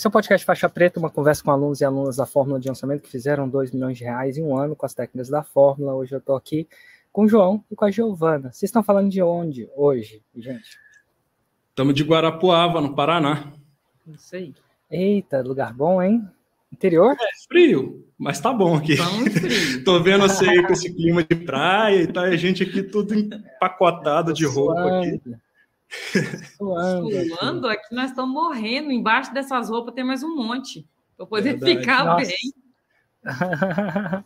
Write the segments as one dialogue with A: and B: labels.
A: Esse é o podcast Faixa Preta, uma conversa com alunos e alunas da Fórmula de Lançamento que fizeram 2 milhões de reais em um ano com as técnicas da Fórmula. Hoje eu estou aqui com o João e com a Giovana. Vocês estão falando de onde hoje, gente?
B: Estamos de Guarapuava, no Paraná.
A: Isso aí. Eita, lugar bom, hein? Interior?
B: É frio, mas tá bom aqui. Tá frio. Tô vendo você aí com esse clima de praia e tá a gente aqui tudo empacotado de roupa aqui.
C: Suando. Suando aqui, nós estamos morrendo. Embaixo dessas roupas tem mais um monte. Para poder Verdade. ficar Nossa. bem.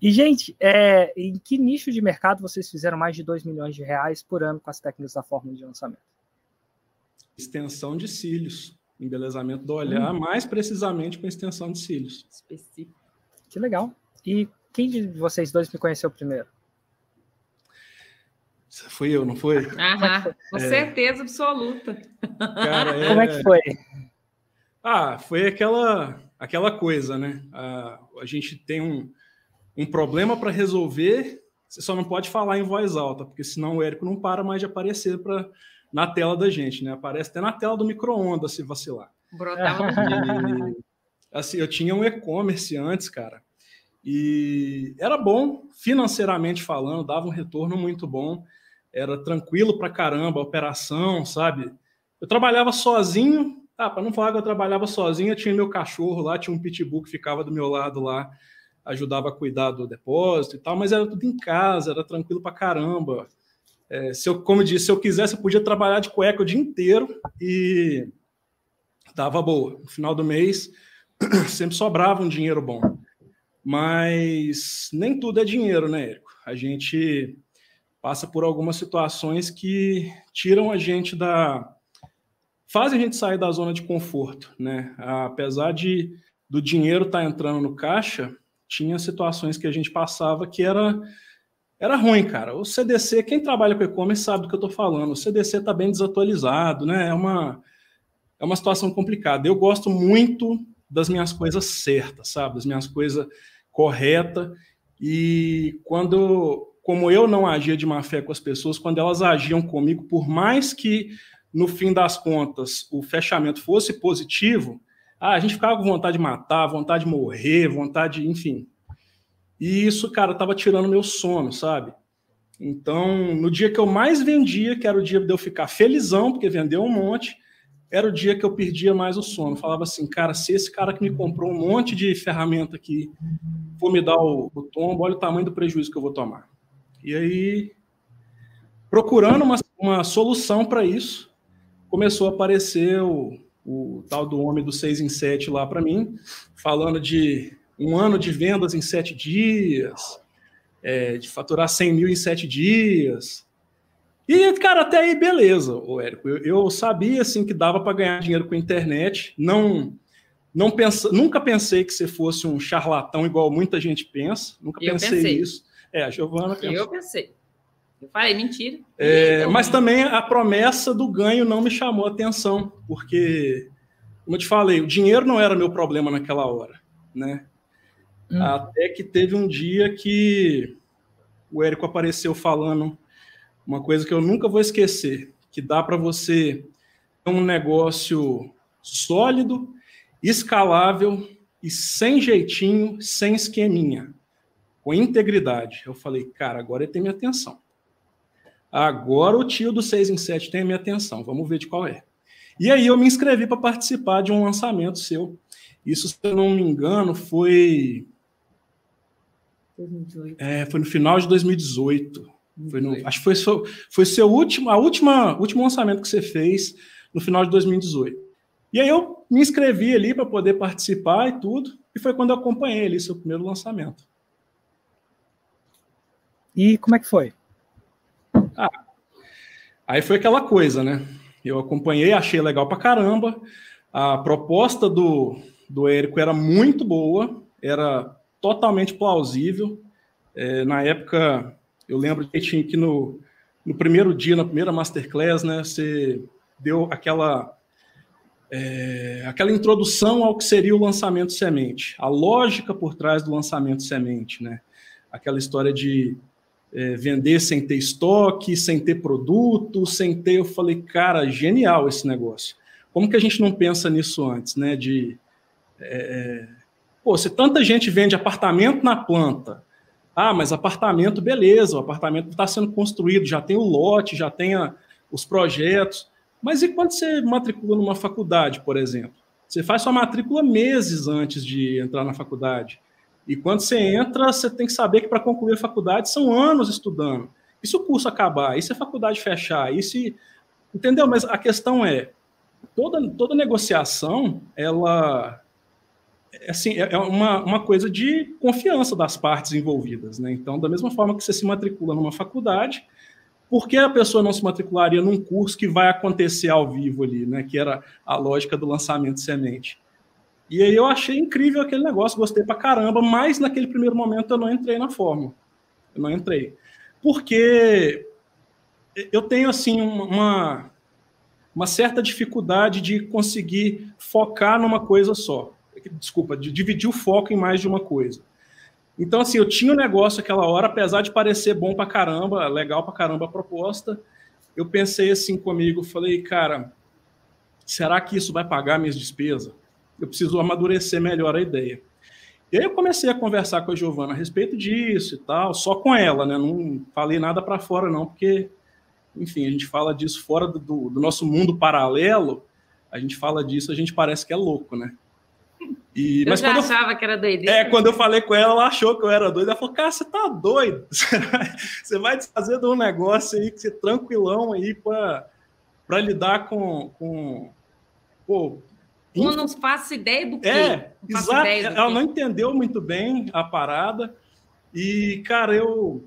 A: e, gente, é, em que nicho de mercado vocês fizeram mais de 2 milhões de reais por ano com as técnicas da fórmula de lançamento?
B: Extensão de cílios, embelezamento do olhar, hum. mais precisamente com extensão de cílios.
A: Específico. Que legal. E quem de vocês dois me conheceu primeiro?
B: Foi eu, não foi?
C: Aham, com é... certeza absoluta.
B: Cara, é...
A: Como é que foi?
B: Ah, foi aquela, aquela coisa, né? A, a gente tem um, um problema para resolver, você só não pode falar em voz alta, porque senão o Érico não para mais de aparecer pra, na tela da gente, né? Aparece até na tela do micro-ondas se vacilar.
C: Brotava.
B: E, assim, eu tinha um e-commerce antes, cara, e era bom, financeiramente falando, dava um retorno muito bom era tranquilo pra caramba operação, sabe? Eu trabalhava sozinho, ah, para não falar que eu trabalhava sozinho, eu tinha meu cachorro lá, tinha um pitbull que ficava do meu lado lá, ajudava a cuidar do depósito e tal, mas era tudo em casa, era tranquilo pra caramba. É, se eu, como eu disse, se eu quisesse, eu podia trabalhar de cueca o dia inteiro e dava boa. No final do mês, sempre sobrava um dinheiro bom. Mas nem tudo é dinheiro, né, Érico? A gente passa por algumas situações que tiram a gente da fazem a gente sair da zona de conforto, né? Apesar de do dinheiro estar tá entrando no caixa, tinha situações que a gente passava que era era ruim, cara. O CDC, quem trabalha com e-commerce sabe do que eu estou falando. O CDC está bem desatualizado, né? É uma é uma situação complicada. Eu gosto muito das minhas coisas certas, sabe? Das minhas coisas corretas. E quando como eu não agia de má fé com as pessoas, quando elas agiam comigo, por mais que no fim das contas o fechamento fosse positivo, ah, a gente ficava com vontade de matar, vontade de morrer, vontade, enfim. E isso, cara, tava tirando meu sono, sabe? Então, no dia que eu mais vendia, que era o dia de eu ficar felizão, porque vendeu um monte, era o dia que eu perdia mais o sono. falava assim, cara, se esse cara que me comprou um monte de ferramenta aqui for me dar o, o tombo, olha o tamanho do prejuízo que eu vou tomar. E aí, procurando uma, uma solução para isso, começou a aparecer o, o tal do homem do 6 em 7 lá para mim, falando de um ano de vendas em sete dias, é, de faturar 100 mil em sete dias. E, cara, até aí, beleza, o Érico. Eu, eu, sabia, assim, que dava para ganhar dinheiro com a internet. Não, não pensa, nunca pensei que você fosse um charlatão igual muita gente pensa. Nunca pensei, pensei isso. É, a Giovana
C: pensou. Eu pensei. Eu falei, mentira.
B: É, mas também a promessa do ganho não me chamou a atenção, porque, como eu te falei, o dinheiro não era meu problema naquela hora, né? Hum. Até que teve um dia que o Érico apareceu falando uma coisa que eu nunca vou esquecer, que dá para você ter um negócio sólido, escalável e sem jeitinho, sem esqueminha com integridade. Eu falei, cara, agora ele tem minha atenção. Agora o tio do 6 em 7 tem a minha atenção. Vamos ver de qual é. E aí eu me inscrevi para participar de um lançamento seu. Isso, se eu não me engano, foi. 2018. É, foi no final de 2018. Foi no, acho que foi, seu, foi seu último, a última, último lançamento que você fez no final de 2018. E aí eu me inscrevi ali para poder participar e tudo. E foi quando eu acompanhei ali seu primeiro lançamento.
A: E como é que foi?
B: Ah, aí foi aquela coisa, né? Eu acompanhei, achei legal pra caramba. A proposta do, do Érico era muito boa, era totalmente plausível. É, na época, eu lembro que tinha que no, no primeiro dia, na primeira masterclass, né, você deu aquela é, aquela introdução ao que seria o lançamento semente, a lógica por trás do lançamento semente, né? Aquela história de é, vender sem ter estoque, sem ter produto, sem ter. Eu falei, cara, genial esse negócio. como que a gente não pensa nisso antes, né? De é, pô, se tanta gente vende apartamento na planta, ah, mas apartamento, beleza, o apartamento está sendo construído, já tem o lote, já tem a, os projetos. Mas e quando você matricula numa faculdade, por exemplo? Você faz sua matrícula meses antes de entrar na faculdade. E quando você entra, você tem que saber que para concluir a faculdade são anos estudando. E se o curso acabar? E se a faculdade fechar? E se. Entendeu? Mas a questão é: toda, toda negociação, ela. Assim, é uma, uma coisa de confiança das partes envolvidas. Né? Então, da mesma forma que você se matricula numa faculdade, por que a pessoa não se matricularia num curso que vai acontecer ao vivo ali, né? Que era a lógica do lançamento de semente. E aí eu achei incrível aquele negócio, gostei pra caramba, mas naquele primeiro momento eu não entrei na fórmula. Eu não entrei. Porque eu tenho, assim, uma, uma certa dificuldade de conseguir focar numa coisa só. Desculpa, de dividir o foco em mais de uma coisa. Então, assim, eu tinha um negócio aquela hora, apesar de parecer bom pra caramba, legal pra caramba a proposta, eu pensei assim comigo, falei, cara, será que isso vai pagar minhas despesas? Eu preciso amadurecer melhor a ideia. E aí eu comecei a conversar com a Giovana a respeito disso e tal, só com ela, né? Não falei nada para fora, não, porque, enfim, a gente fala disso fora do, do nosso mundo paralelo, a gente fala disso, a gente parece que é louco, né?
C: E, eu mas já achava eu, que era doideira.
B: É, quando eu falei com ela, ela achou que eu era doido. Ela falou, cara, você tá doido. Você vai desfazer de um negócio aí que você tranquilão aí para lidar com. com pô,
C: eu não faço ideia do que.
B: É, exato. Ela quê. não entendeu muito bem a parada. E, cara, eu.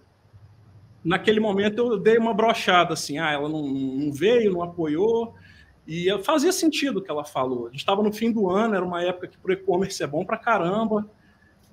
B: Naquele momento eu dei uma brochada assim. Ah, ela não, não veio, não apoiou. E fazia sentido o que ela falou. A gente estava no fim do ano, era uma época que para o e-commerce é bom para caramba.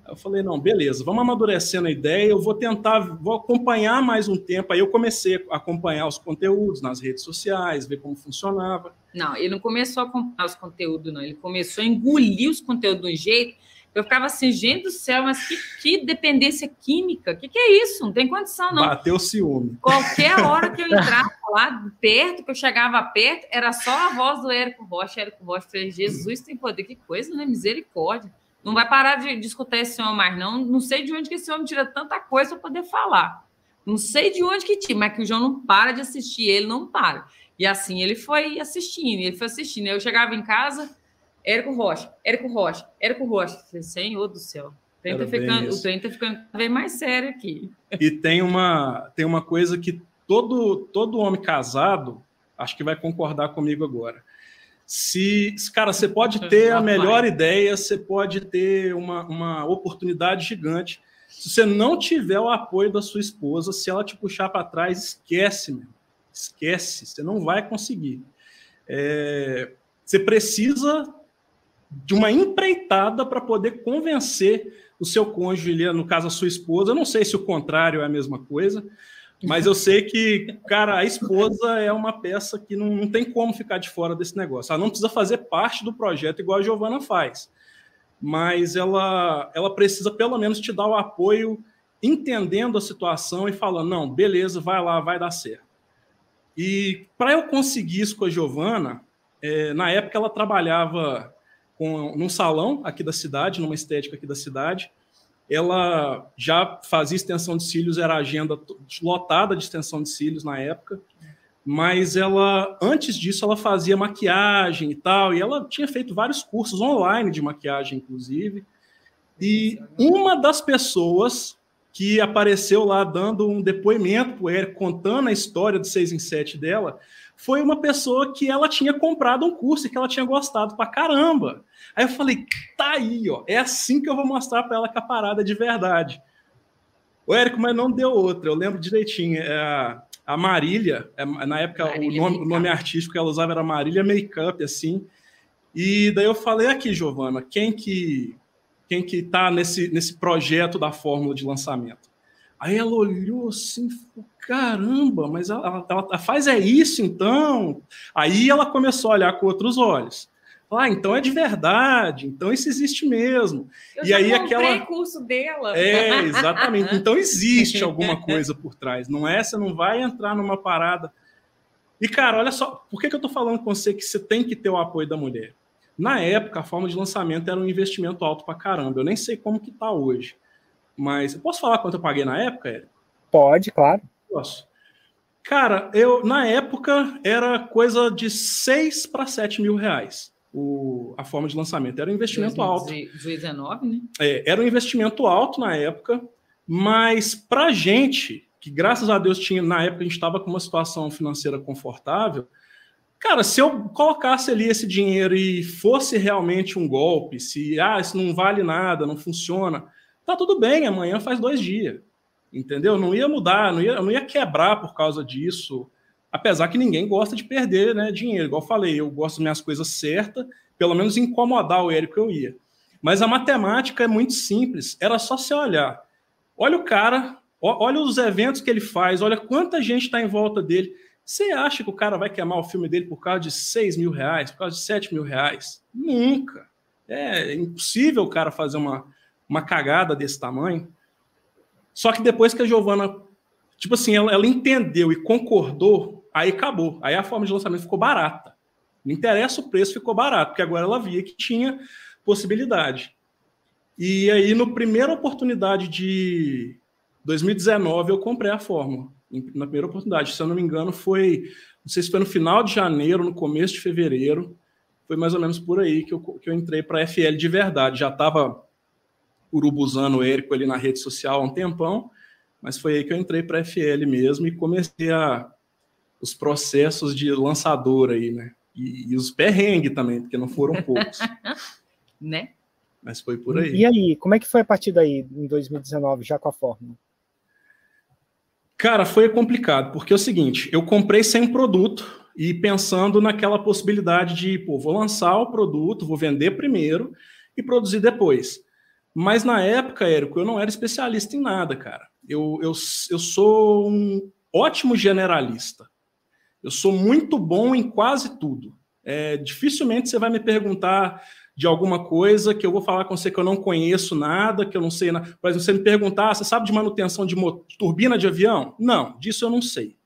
B: Eu falei, não, beleza, vamos amadurecendo a ideia, eu vou tentar, vou acompanhar mais um tempo. Aí eu comecei a acompanhar os conteúdos nas redes sociais, ver como funcionava.
C: Não, ele não começou a acompanhar os conteúdos, não. Ele começou a engolir os conteúdos de um jeito eu ficava assim, gente do céu, mas que, que dependência química? O que, que, é isso? Não tem condição, não.
B: Bateu ciúme.
C: Qualquer hora que eu entrava lá perto, que eu chegava perto, era só a voz do Érico Rocha. Érico Rocha, falei, Jesus tem poder, que coisa, né? Misericórdia. Não vai parar de, de escutar esse homem mais, não. Não sei de onde que esse homem tira tanta coisa para poder falar. Não sei de onde que tira, mas que o João não para de assistir, ele não para. E assim ele foi assistindo, ele foi assistindo. Eu chegava em casa, Érico Rocha, Érico Rocha, Érico Rocha. Falei, Senhor do céu. O trem, tá ficando, o trem tá ficando cada vez mais sério aqui.
B: E tem uma, tem uma coisa que todo, todo homem casado, acho que vai concordar comigo agora. Se, cara, você pode ter a melhor ideia, você pode ter uma, uma oportunidade gigante. Se você não tiver o apoio da sua esposa, se ela te puxar para trás, esquece, meu. Esquece, você não vai conseguir. É, você precisa de uma empreitada para poder convencer o seu cônjuge, no caso a sua esposa. Eu não sei se o contrário é a mesma coisa, mas eu sei que, cara, a esposa é uma peça que não, não tem como ficar de fora desse negócio. Ela não precisa fazer parte do projeto igual a Giovana faz, mas ela, ela precisa pelo menos te dar o apoio, entendendo a situação e falando: não, beleza, vai lá, vai dar certo. E para eu conseguir isso com a Giovana, é, na época ela trabalhava com, num salão aqui da cidade, numa estética aqui da cidade. Ela já fazia extensão de cílios, era agenda lotada de extensão de cílios na época, mas ela, antes disso, ela fazia maquiagem e tal, e ela tinha feito vários cursos online de maquiagem, inclusive. E uma das pessoas que apareceu lá dando um depoimento para o contando a história do 6 em 7 dela, foi uma pessoa que ela tinha comprado um curso e que ela tinha gostado pra caramba. Aí eu falei, tá aí, ó, é assim que eu vou mostrar para ela que a parada é de verdade. O Érico, mas não deu outra, eu lembro direitinho. É a, Marília, é, na época Marília o, nome, o nome artístico que ela usava era Marília Makeup, assim. E daí eu falei aqui, Giovana, quem que quem que tá nesse, nesse projeto da fórmula de lançamento? Aí ela olhou assim, caramba, mas ela, ela, ela, faz é isso então? Aí ela começou a olhar com outros olhos. Ah, então é de verdade, então isso existe mesmo.
C: Eu e aí aquela curso dela.
B: É, exatamente. Então existe alguma coisa por trás. Não é, você não vai entrar numa parada. E, cara, olha só, por que, que eu tô falando com você que você tem que ter o apoio da mulher? Na época, a forma de lançamento era um investimento alto pra caramba. Eu nem sei como que tá hoje. Mas eu posso falar quanto eu paguei na época?
A: Pode, claro.
B: Posso. Cara, eu na época era coisa de 6 para 7 mil reais o, a forma de lançamento. Era um investimento
C: 2019,
B: alto. né? É, era um investimento alto na época, mas para gente, que graças a Deus tinha, na época a gente estava com uma situação financeira confortável, cara, se eu colocasse ali esse dinheiro e fosse realmente um golpe, se ah, isso não vale nada, não funciona, tá tudo bem, amanhã faz dois dias entendeu? Não ia mudar, não ia, não ia quebrar por causa disso, apesar que ninguém gosta de perder né, dinheiro. Igual eu falei, eu gosto das minhas coisas certas, pelo menos incomodar o Érico eu ia. Mas a matemática é muito simples, era só você olhar. Olha o cara, olha os eventos que ele faz, olha quanta gente está em volta dele. Você acha que o cara vai queimar o filme dele por causa de 6 mil reais, por causa de 7 mil reais? Nunca. É impossível o cara fazer uma, uma cagada desse tamanho. Só que depois que a Giovana, tipo assim, ela, ela entendeu e concordou, aí acabou. Aí a forma de lançamento ficou barata. Não interessa o preço, ficou barato, porque agora ela via que tinha possibilidade. E aí, no primeira oportunidade de 2019, eu comprei a fórmula. Na primeira oportunidade, se eu não me engano, foi. Não sei se foi no final de janeiro, no começo de fevereiro. Foi mais ou menos por aí que eu, que eu entrei para a FL de verdade. Já estava urubuzando o Érico ali na rede social há um tempão, mas foi aí que eu entrei para a FL mesmo e comecei a, os processos de lançador aí, né? E, e os perrengues também, porque não foram poucos.
C: né?
B: Mas foi por aí.
A: E aí, como é que foi a partir daí, em 2019, já com a fórmula?
B: Cara, foi complicado, porque é o seguinte, eu comprei sem produto e pensando naquela possibilidade de, pô, vou lançar o produto, vou vender primeiro e produzir depois. Mas na época, Érico, eu não era especialista em nada, cara. Eu, eu, eu sou um ótimo generalista. Eu sou muito bom em quase tudo. É, dificilmente você vai me perguntar de alguma coisa que eu vou falar com você que eu não conheço nada, que eu não sei nada. Por exemplo, você me perguntar, você sabe de manutenção de turbina de avião? Não, disso eu não sei.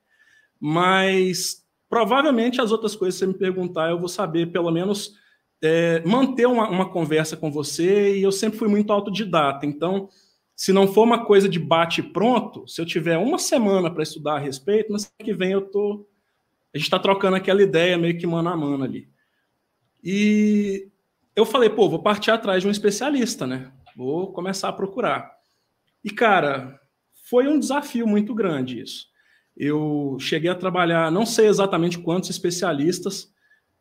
B: Mas provavelmente as outras coisas que você me perguntar, eu vou saber pelo menos é, manter uma, uma, conversa com você e eu sempre fui muito autodidata. Então, se não for uma coisa de bate pronto, se eu tiver uma semana para estudar a respeito, na semana que vem eu tô, a gente está trocando aquela ideia meio que mano a mano ali. E eu falei, pô, vou partir atrás de um especialista, né? Vou começar a procurar. E cara, foi um desafio muito grande isso. Eu cheguei a trabalhar, não sei exatamente quantos especialistas,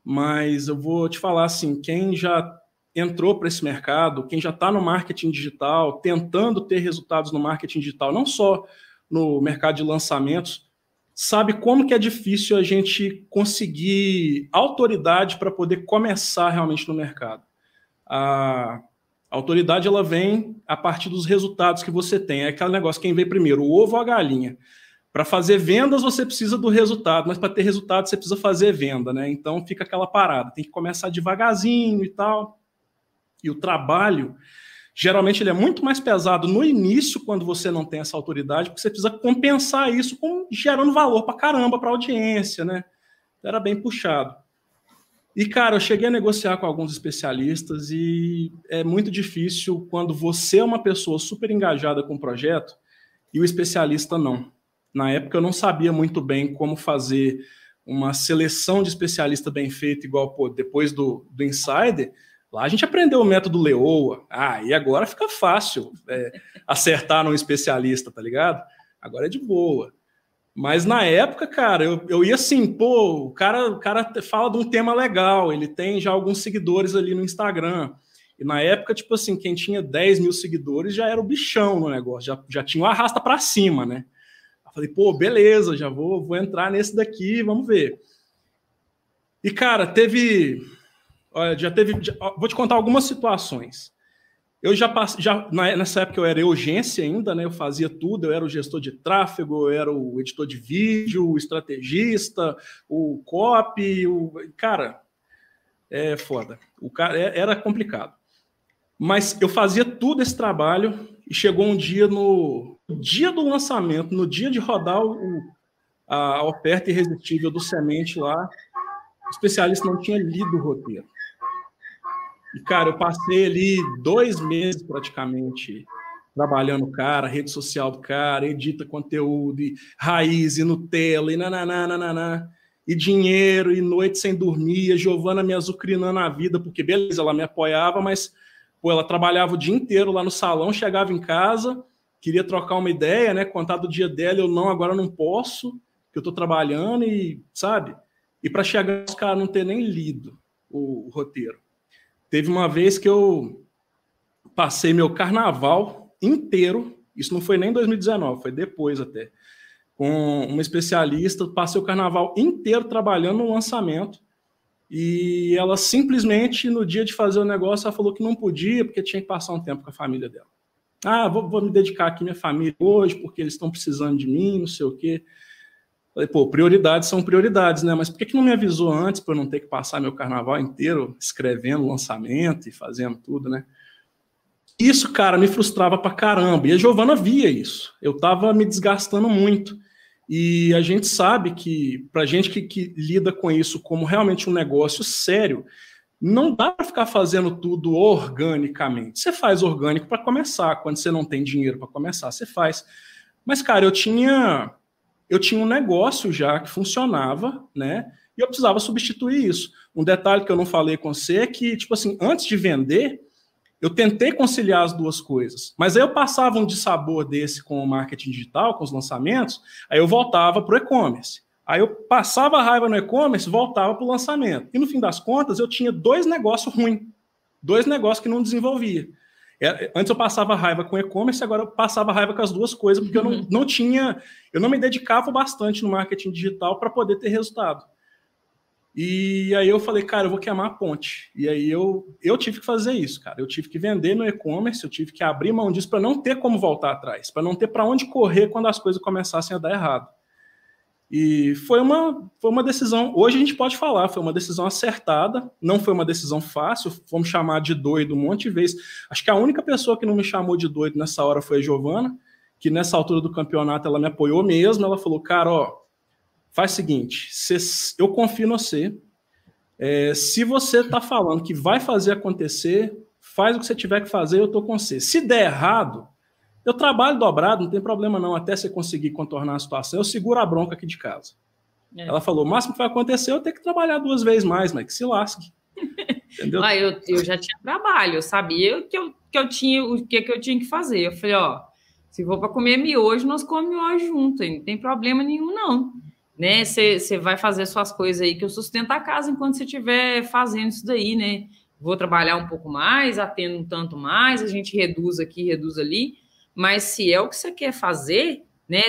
B: mas eu vou te falar assim, quem já entrou para esse mercado, quem já está no marketing digital, tentando ter resultados no marketing digital, não só no mercado de lançamentos, sabe como que é difícil a gente conseguir autoridade para poder começar realmente no mercado. A autoridade ela vem a partir dos resultados que você tem. É aquele negócio, quem vem primeiro, o ovo ou a galinha? Para fazer vendas, você precisa do resultado, mas para ter resultado, você precisa fazer venda, né? Então fica aquela parada, tem que começar devagarzinho e tal. E o trabalho, geralmente, ele é muito mais pesado no início, quando você não tem essa autoridade, porque você precisa compensar isso com gerando valor para caramba para a audiência, né? Era bem puxado. E, cara, eu cheguei a negociar com alguns especialistas e é muito difícil quando você é uma pessoa super engajada com o projeto e o especialista não. Na época eu não sabia muito bem como fazer uma seleção de especialista bem feita, igual pô, depois do, do Insider. Lá a gente aprendeu o método Leoa. Ah, e agora fica fácil é, acertar num especialista, tá ligado? Agora é de boa. Mas na época, cara, eu, eu ia assim, pô, o cara, o cara fala de um tema legal, ele tem já alguns seguidores ali no Instagram. E na época, tipo assim, quem tinha 10 mil seguidores já era o bichão no negócio, já, já tinha o arrasta para cima, né? Falei, pô, beleza, já vou, vou entrar nesse daqui, vamos ver. E, cara, teve. Olha, já teve. Já, vou te contar algumas situações. Eu já passei. Já, nessa época eu era urgência ainda, né? Eu fazia tudo, eu era o gestor de tráfego, eu era o editor de vídeo, o estrategista, o copy, o. Cara, é foda. O cara é, era complicado. Mas eu fazia tudo esse trabalho e chegou um dia no dia do lançamento, no dia de rodar o, a oferta irresistível do semente lá, o especialista não tinha lido o roteiro. E, cara, eu passei ali dois meses praticamente trabalhando o cara, rede social do cara, edita conteúdo, e raiz, e Nutella, e nananá, nananá, e dinheiro, e noite sem dormir, a Giovana me azucrinando a vida, porque beleza, ela me apoiava, mas pô, ela trabalhava o dia inteiro lá no salão, chegava em casa, queria trocar uma ideia, né, contar do dia dela, eu não, agora não posso, que eu tô trabalhando, e sabe? E para chegar os caras não ter nem lido o, o roteiro. Teve uma vez que eu passei meu carnaval inteiro, isso não foi nem 2019, foi depois até, com uma especialista, passei o carnaval inteiro trabalhando no lançamento, e ela simplesmente, no dia de fazer o negócio, ela falou que não podia, porque tinha que passar um tempo com a família dela. Ah, vou, vou me dedicar aqui minha família hoje, porque eles estão precisando de mim, não sei o quê. Falei, pô, prioridades são prioridades, né? Mas por que, que não me avisou antes para eu não ter que passar meu carnaval inteiro escrevendo lançamento e fazendo tudo, né? Isso, cara, me frustrava pra caramba. E a Giovana via isso. Eu tava me desgastando muito. E a gente sabe que, pra gente que, que lida com isso como realmente um negócio sério, não dá para ficar fazendo tudo organicamente. Você faz orgânico para começar, quando você não tem dinheiro para começar, você faz. Mas, cara, eu tinha eu tinha um negócio já que funcionava, né? E eu precisava substituir isso. Um detalhe que eu não falei com você é que, tipo assim, antes de vender, eu tentei conciliar as duas coisas, mas aí eu passava um dissabor desse com o marketing digital, com os lançamentos, aí eu voltava para o e-commerce. Aí eu passava a raiva no e-commerce, voltava para o lançamento. E no fim das contas, eu tinha dois negócios ruins, dois negócios que não desenvolvia. É, antes eu passava raiva com e-commerce, agora eu passava raiva com as duas coisas, porque eu não, não tinha, eu não me dedicava bastante no marketing digital para poder ter resultado. E aí eu falei, cara, eu vou queimar a ponte. E aí eu, eu tive que fazer isso, cara. Eu tive que vender no e-commerce, eu tive que abrir mão disso para não ter como voltar atrás, para não ter para onde correr quando as coisas começassem a dar errado. E foi uma, foi uma decisão, hoje a gente pode falar, foi uma decisão acertada, não foi uma decisão fácil, fomos chamar de doido um monte de vezes. Acho que a única pessoa que não me chamou de doido nessa hora foi a Giovana, que nessa altura do campeonato ela me apoiou mesmo, ela falou, cara, ó, faz o seguinte: eu confio em você. É, se você está falando que vai fazer acontecer, faz o que você tiver que fazer, eu estou com você. Se der errado, eu trabalho dobrado, não tem problema não, até você conseguir contornar a situação, eu seguro a bronca aqui de casa. É. Ela falou: o máximo que vai acontecer é eu ter que trabalhar duas vezes mais, mas que se lasque.
C: Entendeu? ah, eu, eu já tinha trabalho, eu sabia que eu, que eu tinha o que, que eu tinha que fazer. Eu falei: ó, se for para comer miojo, nós comemos miojo junto, não tem problema nenhum, não né? Você vai fazer suas coisas aí que eu sustento a casa enquanto você estiver fazendo isso daí, né? Vou trabalhar um pouco mais, atendo um tanto mais, a gente reduz aqui, reduz ali. Mas se é o que você quer fazer, né?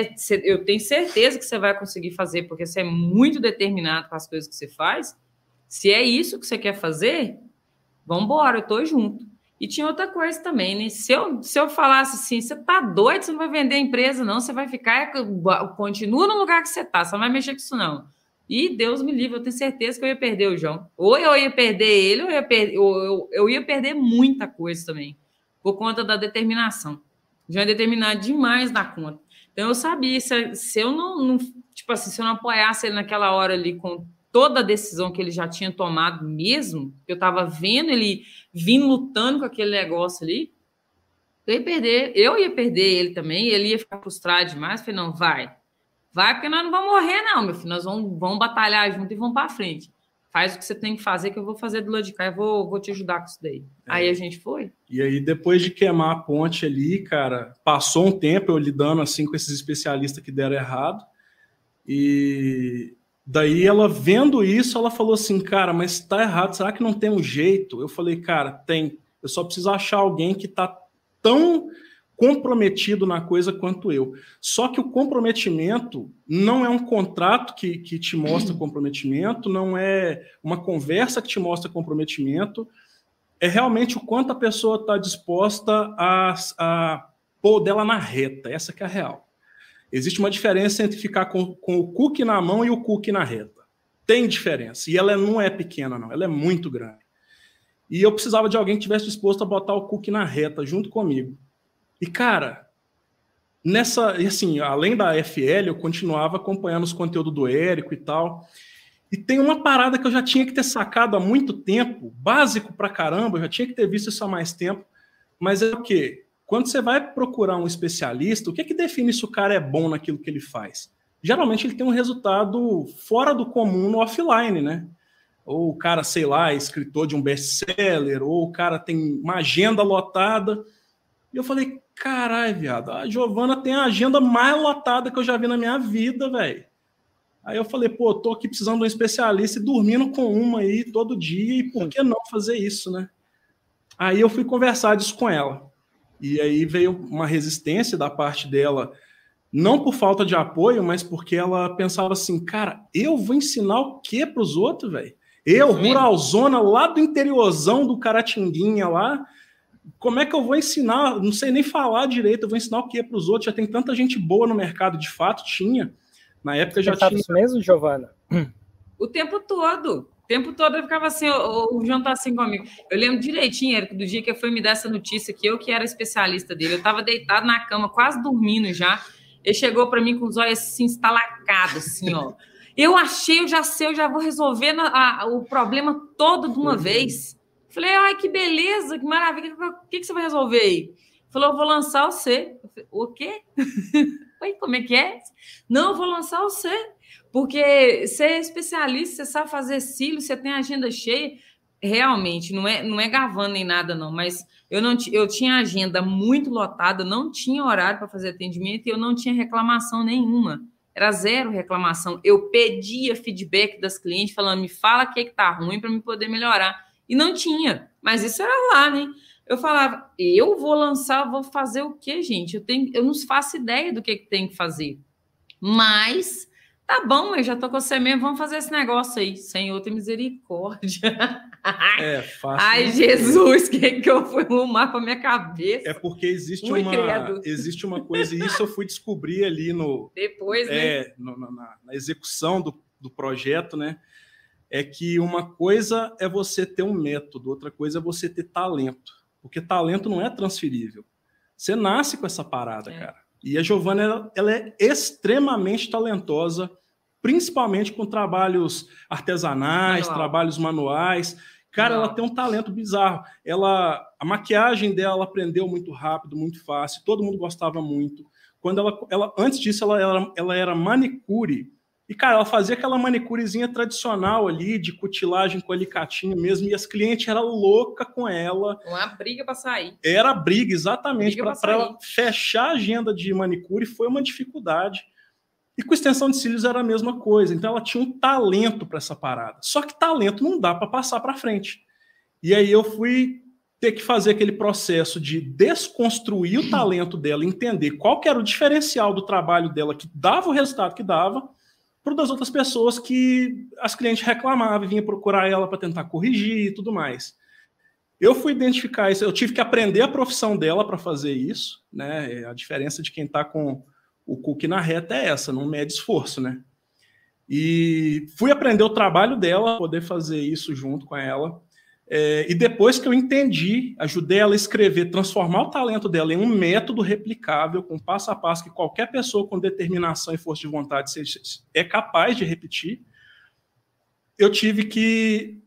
C: Eu tenho certeza que você vai conseguir fazer, porque você é muito determinado com as coisas que você faz. Se é isso que você quer fazer, vamos embora, eu tô junto. E tinha outra coisa também, né? Se eu, se eu falasse assim, você tá doido, você não vai vender a empresa, não, você vai ficar, continua no lugar que você tá, você não vai mexer com isso, não. E Deus me livre, eu tenho certeza que eu ia perder o João. Ou eu ia perder ele, ou eu ia, per ou eu, eu ia perder muita coisa também, por conta da determinação. O João é determinado demais na conta. Então eu sabia, se, se eu não, não, tipo assim, se eu não apoiasse ele naquela hora ali com toda a decisão que ele já tinha tomado mesmo, eu estava vendo ele vindo lutando com aquele negócio ali, eu ia perder, eu ia perder ele também, ele ia ficar frustrado demais, falei, não, vai, vai, porque nós não vamos morrer não, meu filho, nós vamos, vamos batalhar junto e vamos para frente. Faz o que você tem que fazer, que eu vou fazer do lado de cá, eu vou, vou te ajudar com isso daí. É. Aí a gente foi.
B: E aí, depois de queimar a ponte ali, cara, passou um tempo eu lidando assim com esses especialistas que deram errado, e Daí ela vendo isso, ela falou assim, cara, mas tá errado, será que não tem um jeito? Eu falei, cara, tem. Eu só preciso achar alguém que tá tão comprometido na coisa quanto eu. Só que o comprometimento não é um contrato que, que te mostra comprometimento, não é uma conversa que te mostra comprometimento, é realmente o quanto a pessoa está disposta a, a pôr dela na reta, essa que é a real. Existe uma diferença entre ficar com, com o cookie na mão e o cookie na reta. Tem diferença. E ela não é pequena, não. Ela é muito grande. E eu precisava de alguém que tivesse disposto a botar o cookie na reta junto comigo. E, cara, nessa, assim, além da FL, eu continuava acompanhando os conteúdos do Érico e tal. E tem uma parada que eu já tinha que ter sacado há muito tempo, básico pra caramba, eu já tinha que ter visto isso há mais tempo, mas é o quê? Quando você vai procurar um especialista, o que é que define se o cara é bom naquilo que ele faz? Geralmente ele tem um resultado fora do comum no offline, né? Ou o cara, sei lá, é escritor de um best-seller, ou o cara tem uma agenda lotada. E eu falei, caralho, viado, a Giovana tem a agenda mais lotada que eu já vi na minha vida, velho. Aí eu falei, pô, tô aqui precisando de um especialista e dormindo com uma aí todo dia, e por que não fazer isso, né? Aí eu fui conversar disso com ela. E aí veio uma resistência da parte dela, não por falta de apoio, mas porque ela pensava assim, cara, eu vou ensinar o quê para os outros, velho? Eu, ruralzona, lá do interiorzão do Caratinguinha lá, como é que eu vou ensinar? Não sei nem falar direito, eu vou ensinar o quê para os outros? Já tem tanta gente boa no mercado, de fato tinha. Na época já tinha.
A: isso mesmo, Giovana?
C: O tempo todo. O tempo todo eu ficava assim, o, o João tá assim comigo. Eu lembro direitinho, Érico, do dia que fui me dar essa notícia, que eu que era especialista dele. Eu estava deitado na cama, quase dormindo já. Ele chegou para mim com os olhos assim, estalacados, assim, ó. Eu achei, eu já sei, eu já vou resolver a, a, o problema todo de uma uhum. vez. Falei, ai, que beleza, que maravilha. O que, que você vai resolver aí? Falou, eu vou lançar o C. Falei, o quê? Oi, como é que é? Não, eu vou lançar o C. Porque você é especialista, você sabe fazer cílio, você tem agenda cheia. Realmente, não é, não é gavando nem nada, não, mas eu não eu tinha agenda muito lotada, não tinha horário para fazer atendimento e eu não tinha reclamação nenhuma. Era zero reclamação. Eu pedia feedback das clientes, falando, me fala o que está ruim para me poder melhorar. E não tinha. Mas isso era lá, né? Eu falava, eu vou lançar, vou fazer o quê, gente? Eu, tenho, eu não faço ideia do que, que tem que fazer. Mas Tá bom, eu já tô com você mesmo, vamos fazer esse negócio aí. Senhor, tem misericórdia. É, fácil. Ai, Jesus, o que, que eu fui arrumar pra minha cabeça?
B: É porque existe uma, existe uma coisa, e isso eu fui descobrir ali no.
C: Depois, né?
B: É, no, na, na, execução do, do projeto, né? É que uma coisa é você ter um método, outra coisa é você ter talento. Porque talento não é transferível. Você nasce com essa parada, é. cara. E a Giovana, ela, ela é extremamente talentosa, principalmente com trabalhos artesanais, Manual. trabalhos manuais. Cara, ela tem um talento bizarro. Ela, a maquiagem dela ela aprendeu muito rápido, muito fácil. Todo mundo gostava muito. Quando ela, ela antes disso, ela, ela, ela era manicure e, cara, ela fazia aquela manicurezinha tradicional ali, de cutilagem com alicatinho mesmo, e as clientes eram loucas com ela.
C: Uma briga para sair.
B: Era briga, exatamente. Para ela fechar a agenda de manicure foi uma dificuldade. E com extensão de cílios era a mesma coisa. Então ela tinha um talento para essa parada. Só que talento não dá para passar para frente. E aí eu fui ter que fazer aquele processo de desconstruir o talento dela, entender qual que era o diferencial do trabalho dela que dava o resultado que dava para das outras pessoas que as clientes reclamavam vinham procurar ela para tentar corrigir e tudo mais. Eu fui identificar isso, eu tive que aprender a profissão dela para fazer isso, né? A diferença de quem está com o cookie na reta é essa, não mede esforço, né? E fui aprender o trabalho dela, poder fazer isso junto com ela. É, e depois que eu entendi, ajudei ela a escrever, transformar o talento dela em um método replicável, com passo a passo, que qualquer pessoa com determinação e força de vontade é capaz de repetir, eu tive que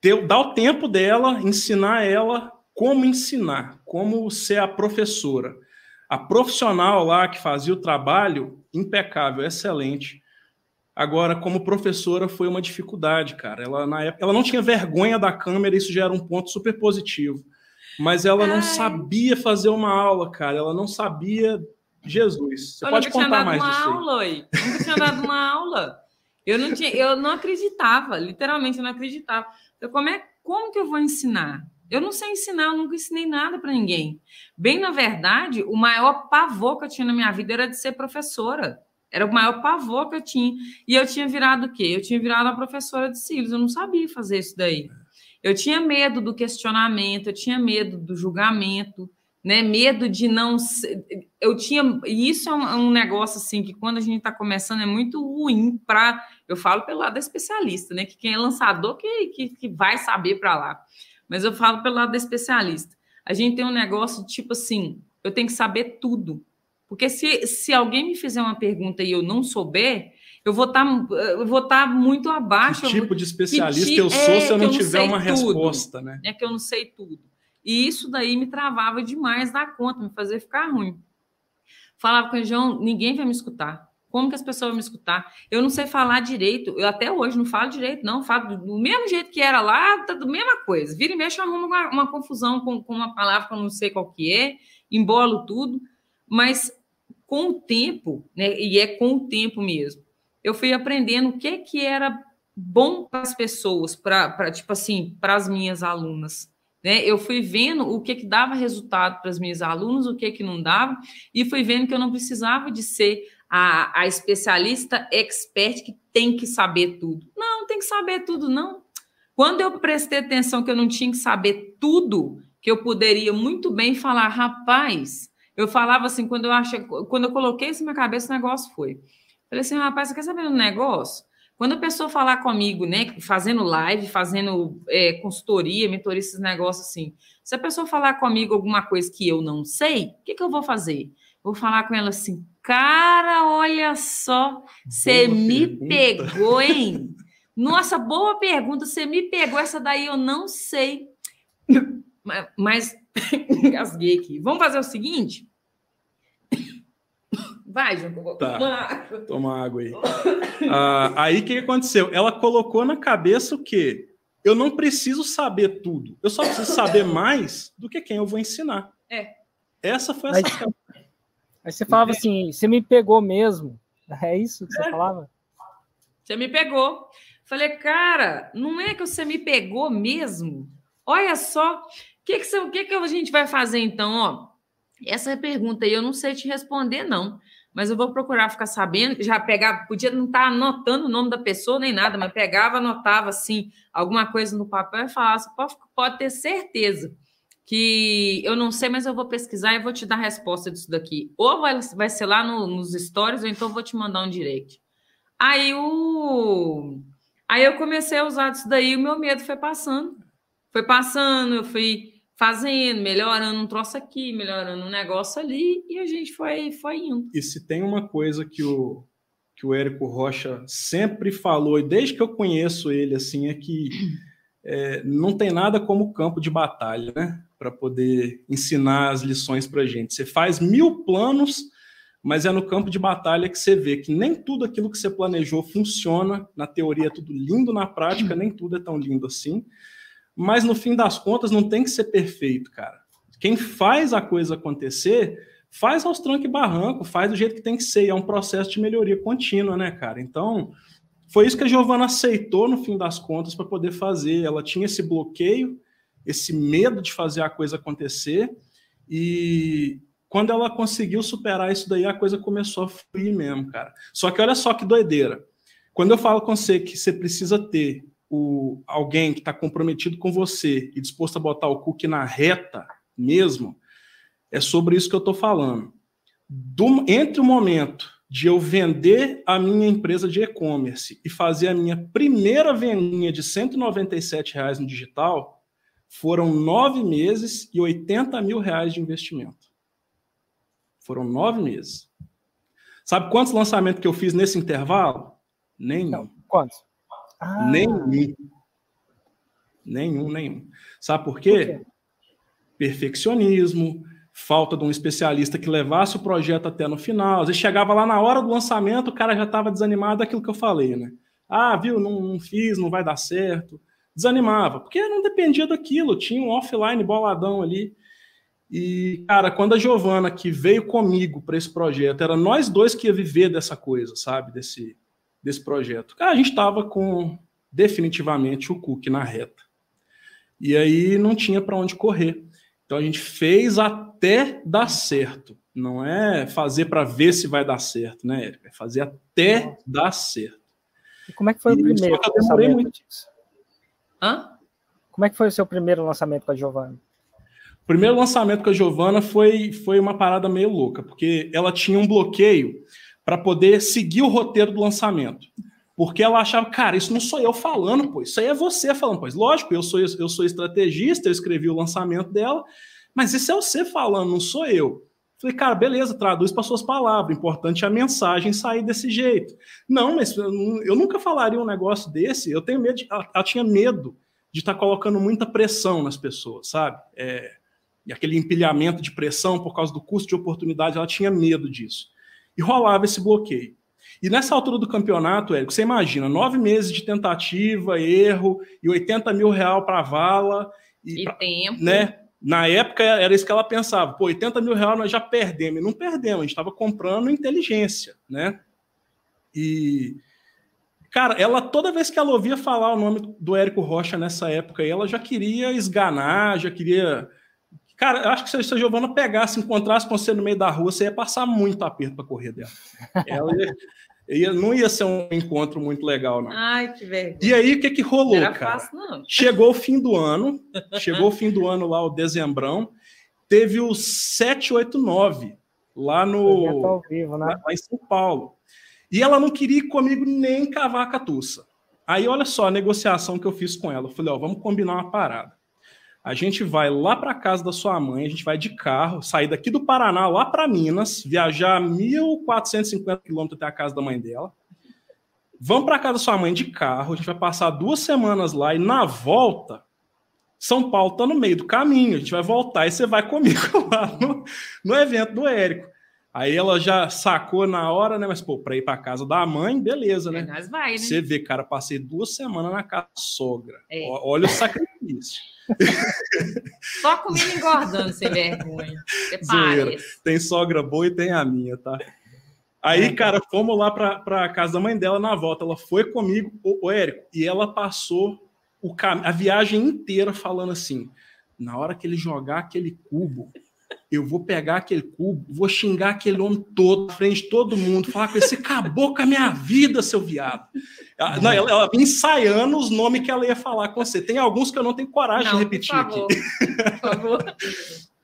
B: ter, dar o tempo dela, ensinar ela como ensinar, como ser a professora. A profissional lá que fazia o trabalho, impecável, excelente Agora, como professora, foi uma dificuldade, cara. Ela, na época, ela não tinha vergonha da câmera, isso já era um ponto super positivo. Mas ela Ai. não sabia fazer uma aula, cara. Ela não sabia. Jesus, você eu pode contar mais disso.
C: Eu aula, oi. nunca tinha dado uma aula. Eu não, tinha, eu não acreditava, literalmente, eu não acreditava. Eu, como, é, como que eu vou ensinar? Eu não sei ensinar, eu nunca ensinei nada para ninguém. Bem, na verdade, o maior pavor que eu tinha na minha vida era de ser professora. Era o maior pavor que eu tinha. E eu tinha virado o quê? Eu tinha virado a professora de cílios. Eu não sabia fazer isso daí. Eu tinha medo do questionamento, eu tinha medo do julgamento, né? Medo de não. Ser... Eu tinha. E isso é um, é um, negócio assim que quando a gente está começando é muito ruim para. Eu falo pelo lado da especialista, né? Que quem é lançador que, que, que vai saber para lá. Mas eu falo pelo lado da especialista. A gente tem um negócio tipo assim: eu tenho que saber tudo. Porque se, se alguém me fizer uma pergunta e eu não souber, eu vou estar tá, eu vou estar tá muito abaixo.
B: Que tipo de especialista que, eu sou é, se eu não tiver uma tudo, resposta, né?
C: É que eu não sei tudo. E isso daí me travava demais da conta, me fazia ficar ruim. Falava com o João, ninguém vai me escutar. Como que as pessoas vão me escutar? Eu não sei falar direito. Eu até hoje não falo direito, não. Falo do, mesmo jeito que era lá, tá do mesma coisa. Vira e mexe, arruma uma, uma confusão com, com uma palavra que eu não sei qual que é, embolo tudo. Mas com o tempo, né, e é com o tempo mesmo, eu fui aprendendo o que, que era bom para as pessoas, para, tipo assim, para as minhas alunas. Né? Eu fui vendo o que, que dava resultado para as minhas alunas, o que, que não dava, e fui vendo que eu não precisava de ser a, a especialista expert que tem que saber tudo. Não, não tem que saber tudo, não. Quando eu prestei atenção que eu não tinha que saber tudo, que eu poderia muito bem falar, rapaz, eu falava assim, quando eu achei, quando eu coloquei isso na minha cabeça, o negócio foi. Falei assim, rapaz, você quer saber um negócio? Quando a pessoa falar comigo, né, fazendo live, fazendo é, consultoria, mentoria, esses negócios assim, se a pessoa falar comigo alguma coisa que eu não sei, o que, que eu vou fazer? Vou falar com ela assim, cara, olha só, você me pegou, hein? Nossa, boa pergunta, você me pegou, essa daí eu não sei. Mas, gasguei aqui. Vamos fazer o seguinte? Vai, João,
B: tá. toma água. Toma água aí. ah, aí o que aconteceu? Ela colocou na cabeça o quê? Eu não preciso saber tudo. Eu só preciso saber mais do que quem eu vou ensinar.
C: É.
B: Essa foi essa.
A: Aí, aí você falava assim: você me pegou mesmo. É isso que você é. falava?
C: Você me pegou. Falei, cara, não é que você me pegou mesmo? Olha só, que, que, que, que a gente vai fazer então? Ó, essa é pergunta aí eu não sei te responder, não mas eu vou procurar ficar sabendo, já pegar, podia não estar tá anotando o nome da pessoa nem nada, mas pegava, anotava assim, alguma coisa no papel e falava, pode, pode ter certeza que eu não sei, mas eu vou pesquisar e vou te dar a resposta disso daqui. Ou vai, vai ser lá no, nos stories, ou então vou te mandar um direct. Aí o. Aí eu comecei a usar isso daí, o meu medo foi passando. Foi passando, eu fui fazendo, melhorando um troço aqui, melhorando um negócio ali, e a gente foi, foi indo.
B: E se tem uma coisa que o, que o Érico Rocha sempre falou, e desde que eu conheço ele, assim, é que é, não tem nada como campo de batalha, né? Para poder ensinar as lições para gente. Você faz mil planos, mas é no campo de batalha que você vê que nem tudo aquilo que você planejou funciona. Na teoria é tudo lindo, na prática nem tudo é tão lindo assim. Mas no fim das contas não tem que ser perfeito, cara. Quem faz a coisa acontecer, faz aos trancos e barranco, faz do jeito que tem que ser. É um processo de melhoria contínua, né, cara? Então, foi isso que a Giovana aceitou no fim das contas para poder fazer. Ela tinha esse bloqueio, esse medo de fazer a coisa acontecer. E quando ela conseguiu superar isso daí, a coisa começou a fluir mesmo, cara. Só que olha só que doideira. Quando eu falo com você que você precisa ter o, alguém que está comprometido com você e disposto a botar o cookie na reta mesmo, é sobre isso que eu estou falando. Do, entre o momento de eu vender a minha empresa de e-commerce e fazer a minha primeira vendinha de 197 reais no digital, foram nove meses e 80 mil reais de investimento. Foram nove meses. Sabe quantos lançamentos que eu fiz nesse intervalo? Nenhum. Não.
A: Quantos?
B: Ah. Nenhum. Nenhum, nenhum. Sabe por quê? por quê? Perfeccionismo, falta de um especialista que levasse o projeto até no final. Às vezes chegava lá na hora do lançamento, o cara já estava desanimado daquilo que eu falei, né? Ah, viu, não, não, fiz, não vai dar certo. Desanimava, porque não dependia daquilo, tinha um offline boladão ali. E, cara, quando a Giovana que veio comigo para esse projeto, era nós dois que ia viver dessa coisa, sabe? Desse, desse projeto. Cara, a gente estava com definitivamente o cookie na reta. E aí não tinha para onde correr. Então a gente fez até dar certo. Não é fazer para ver se vai dar certo, né, Érica? É fazer até dar certo.
A: E como é que foi e o primeiro lançamento? Muito...
C: Hã?
A: Como é que foi o seu primeiro lançamento com a Giovana?
B: O primeiro lançamento com a Giovana foi, foi uma parada meio louca, porque ela tinha um bloqueio para poder seguir o roteiro do lançamento. Porque ela achava, cara, isso não sou eu falando, pô, isso aí é você falando, pois. Lógico, eu sou, eu sou estrategista, eu escrevi o lançamento dela, mas isso é você falando, não sou eu. Falei, cara, beleza, traduz para suas palavras. Importante é a mensagem sair desse jeito. Não, mas eu nunca falaria um negócio desse. Eu tenho medo. De, ela, ela tinha medo de estar tá colocando muita pressão nas pessoas, sabe? É, e aquele empilhamento de pressão por causa do custo de oportunidade, ela tinha medo disso. E rolava esse bloqueio. E nessa altura do campeonato, Érico, você imagina, nove meses de tentativa, erro, e 80 mil real para a vala.
C: E, e pra, tempo.
B: Né? Na época era isso que ela pensava. Pô, 80 mil reais nós já perdemos. E não perdemos, a gente estava comprando inteligência, né? E, cara, ela toda vez que ela ouvia falar o nome do Érico Rocha nessa época, ela já queria esganar, já queria Cara, eu acho que se a Giovana pegasse, encontrasse com você no meio da rua, você ia passar muito aperto para correr dela. Ela ia, ia, não ia ser um encontro muito legal, não.
C: Ai, que vergonha.
B: E aí, o que, que rolou, não cara? Fácil, não. Chegou o fim do ano, chegou o fim do ano lá, o dezembrão, teve o 789 lá no. Vivo, né? lá em São Paulo. E ela não queria ir comigo nem cavar a catuça. Aí, olha só a negociação que eu fiz com ela. Eu falei, ó, vamos combinar uma parada. A gente vai lá para casa da sua mãe, a gente vai de carro, sair daqui do Paraná lá para Minas, viajar 1.450 quilômetros até a casa da mãe dela. Vamos para casa da sua mãe de carro, a gente vai passar duas semanas lá e na volta, São Paulo está no meio do caminho, a gente vai voltar e você vai comigo lá no, no evento do Érico. Aí ela já sacou na hora, né? Mas, pô, para ir para casa da mãe, beleza, né?
C: É, vai, né?
B: Você vê, cara, passei duas semanas na casa da sogra. É. Olha o sacrifício.
C: Só comendo engordando, sem vergonha.
B: Tem sogra boa e tem a minha, tá? Aí, é. cara, fomos lá para casa da mãe dela na volta. Ela foi comigo, o, o Érico, e ela passou o cam... a viagem inteira falando assim: na hora que ele jogar aquele cubo, eu vou pegar aquele cubo, vou xingar aquele homem todo, na frente de todo mundo, falar com ele, você acabou com a minha vida, seu viado. Ela, não, ela, ela ensaiando os nomes que ela ia falar com você. Tem alguns que eu não tenho coragem não, de repetir por favor, aqui. Por favor.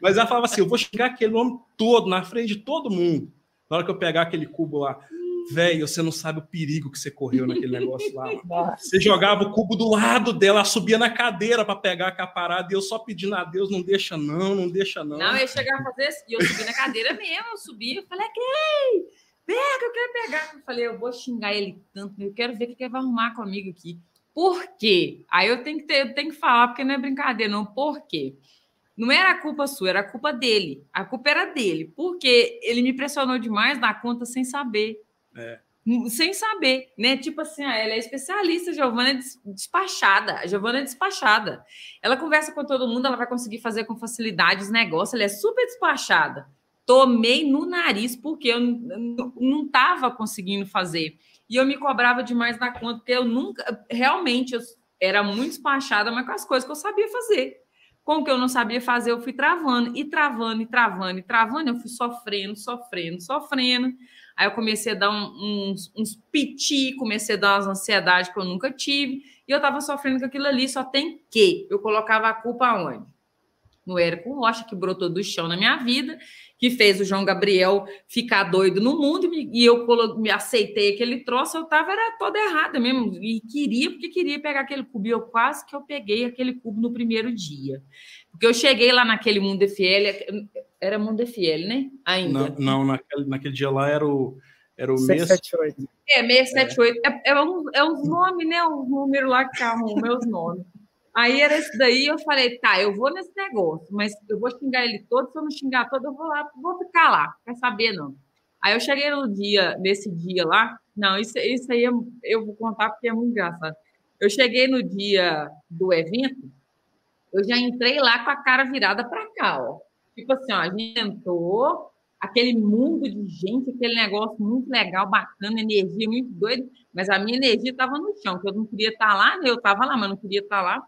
B: Mas ela falava assim: eu vou xingar aquele homem todo, na frente de todo mundo. Na hora que eu pegar aquele cubo lá. Velho, você não sabe o perigo que você correu naquele negócio lá. Você jogava o cubo do lado dela, subia na cadeira para pegar aquela parada e eu só pedindo a Deus, não deixa não, não deixa não.
C: Não, eu chegava a fazer isso, e eu subi na cadeira mesmo, eu subi, eu falei, Kay, pega, eu quero pegar. Eu falei, eu vou xingar ele tanto, eu quero ver o que ele vai arrumar comigo aqui. Por quê? Aí eu tenho que ter, eu tenho que falar, porque não é brincadeira, não. Por quê? Não era a culpa sua, era a culpa dele. A culpa era dele, porque ele me pressionou demais na conta sem saber. É. Sem saber, né? Tipo assim, ah, ela é especialista, Giovana é despachada. A Giovana é despachada. Ela conversa com todo mundo, ela vai conseguir fazer com facilidade os negócios, ela é super despachada. Tomei no nariz porque eu não estava conseguindo fazer. E eu me cobrava demais na conta, porque eu nunca, realmente, eu era muito despachada, mas com as coisas que eu sabia fazer. Com o que eu não sabia fazer, eu fui travando, e travando, e travando, e travando, eu fui sofrendo, sofrendo, sofrendo. Aí eu comecei a dar um, uns, uns piti, comecei a dar umas ansiedades que eu nunca tive, e eu estava sofrendo com aquilo ali, só tem que eu colocava a culpa onde? No Érico Rocha, que brotou do chão na minha vida, que fez o João Gabriel ficar doido no mundo, e eu me aceitei aquele troço, eu estava era toda errada mesmo, e queria, porque queria pegar aquele cubo, e eu quase que eu peguei aquele cubo no primeiro dia. Porque eu cheguei lá naquele mundo FL, era Mondefiel, né? Ainda.
B: Não, não naquele, naquele dia lá era o. Era o 678.
C: É, 678. É, é, um, é uns nomes, né? Um número lá que arruma meus nomes. Aí era esse daí, eu falei, tá, eu vou nesse negócio, mas eu vou xingar ele todo, se eu não xingar todo, eu vou lá, vou ficar lá, quer saber, não. Aí eu cheguei no dia, nesse dia lá, não, isso, isso aí eu, eu vou contar porque é muito engraçado. Eu cheguei no dia do evento, eu já entrei lá com a cara virada para cá, ó. Tipo assim, ó, a gente entrou, aquele mundo de gente, aquele negócio muito legal, bacana, energia muito doida, mas a minha energia estava no chão, que eu não queria estar tá lá, né? eu estava lá, mas não queria estar tá lá.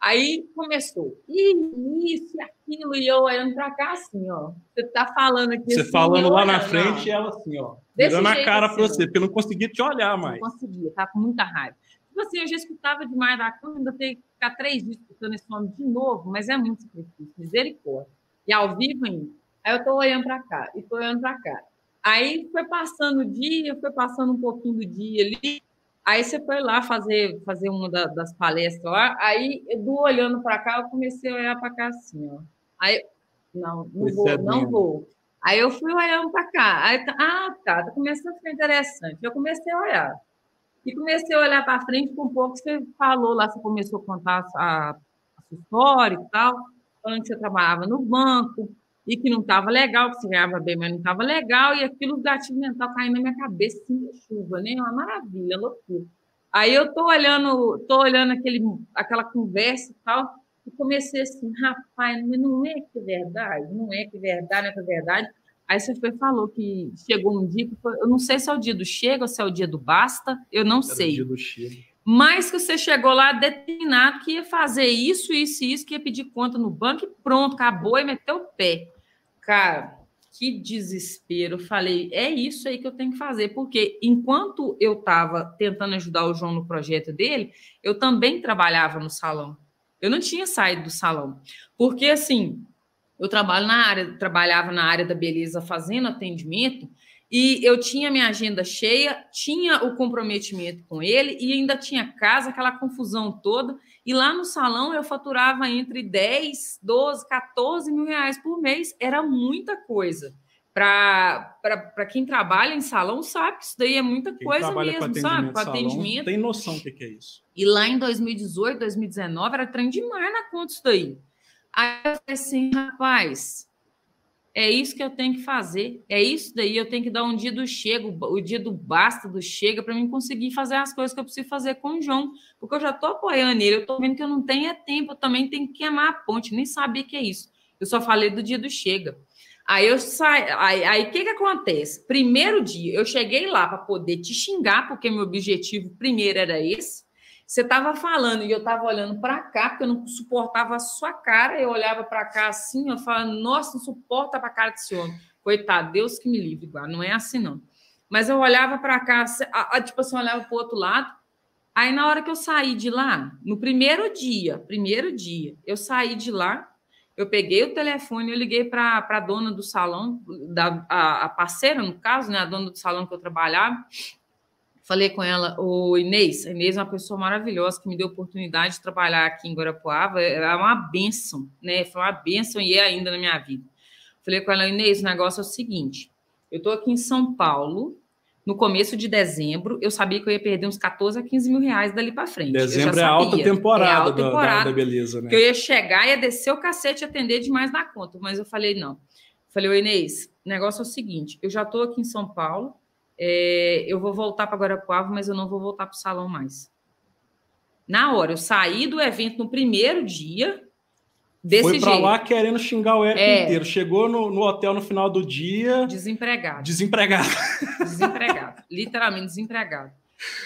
C: Aí começou, e isso e aquilo, e eu olhando para cá assim, ó. Você tá falando aqui.
B: Você assim, falando lá na frente ela assim, ó. Dando a cara assim, para você, porque eu não conseguia te olhar mais.
C: Não conseguia, tá com muita raiva. Tipo assim, eu já escutava demais da câmera, ainda tenho que ficar três dias escutando esse nome de novo, mas é muito sacrifício, misericórdia e ao vivo ainda. Aí eu estou olhando para cá e estou olhando para cá. Aí foi passando o dia, foi passando um pouquinho do dia ali. Aí você foi lá fazer, fazer uma da, das palestras lá. Aí, do olhando para cá, eu comecei a olhar para cá assim, ó. Aí, não, não vou, não vou. Aí eu fui olhando para cá. Aí, tá, ah, tá, tá começando a ficar interessante. Eu comecei a olhar. E comecei a olhar para frente com um pouco que você falou lá, você começou a contar a, a sua história e tal, que você trabalhava no banco e que não estava legal, que você ganhava bem, mas não estava legal, e aquilo, o gatilho mental caindo na minha cabeça, assim, chuva, né? Uma maravilha, loucura. Aí eu tô olhando, tô olhando aquele, aquela conversa e tal, e comecei assim, rapaz, não é que é verdade, não é que é verdade, não é que é verdade. Aí você foi, falou que chegou um dia, que foi, eu não sei se é o dia do chega ou se é o dia do basta, eu não Era sei. O dia do chega. Mas que você chegou lá determinado que ia fazer isso, isso e isso, que ia pedir conta no banco e pronto, acabou e meteu o pé. Cara, que desespero. Eu falei, é isso aí que eu tenho que fazer, porque enquanto eu estava tentando ajudar o João no projeto dele, eu também trabalhava no salão. Eu não tinha saído do salão. Porque assim, eu trabalho na área, trabalhava na área da beleza fazendo atendimento e eu tinha minha agenda cheia, tinha o comprometimento com ele e ainda tinha casa, aquela confusão toda. E lá no salão eu faturava entre 10, 12, 14 mil reais por mês. Era muita coisa. Para quem trabalha em salão, sabe que isso daí é muita quem coisa mesmo, sabe? Com atendimento.
B: Tem noção do que é isso.
C: E lá em 2018, 2019, era trem demais na conta isso daí. Aí eu falei assim, rapaz, é isso que eu tenho que fazer. É isso daí. Eu tenho que dar um dia do chega, o dia do basta, do chega, para mim conseguir fazer as coisas que eu preciso fazer com o João. Porque eu já estou apoiando ele. Eu estou vendo que eu não tenho é tempo. Eu também tenho que queimar a ponte. Nem sabia que é isso. Eu só falei do dia do chega. Aí eu saí. Aí o que, que acontece? Primeiro dia, eu cheguei lá para poder te xingar, porque meu objetivo primeiro era esse. Você estava falando e eu estava olhando para cá, porque eu não suportava a sua cara. Eu olhava para cá assim, eu falava, nossa, não suporta para a cara desse homem. Coitado, Deus que me livre. Não é assim, não. Mas eu olhava para cá, tipo assim, eu olhava para o outro lado. Aí, na hora que eu saí de lá, no primeiro dia, primeiro dia, eu saí de lá, eu peguei o telefone, eu liguei para a dona do salão, da, a, a, parceira, no caso, né, a dona do salão que eu trabalhava, Falei com ela, o Inês, a Inês é uma pessoa maravilhosa que me deu oportunidade de trabalhar aqui em Guarapuava, é uma benção, né? Foi uma benção e é ainda na minha vida. Falei com ela, Inês, o negócio é o seguinte: eu estou aqui em São Paulo, no começo de dezembro, eu sabia que eu ia perder uns 14 a 15 mil reais dali para frente.
B: Dezembro é alta temporada, é alta temporada da, da, beleza, né?
C: Que eu ia chegar, ia descer o cacete e atender demais na conta, mas eu falei, não. Falei, ô Inês, o negócio é o seguinte: eu já estou aqui em São Paulo, é, eu vou voltar para Guarapuava, mas eu não vou voltar para o salão mais. Na hora, eu saí do evento no primeiro dia, desse
B: Foi para lá querendo xingar o Eric é. inteiro. Chegou no, no, hotel no final do dia...
C: Desempregado.
B: Desempregado.
C: Desempregado. Literalmente desempregado.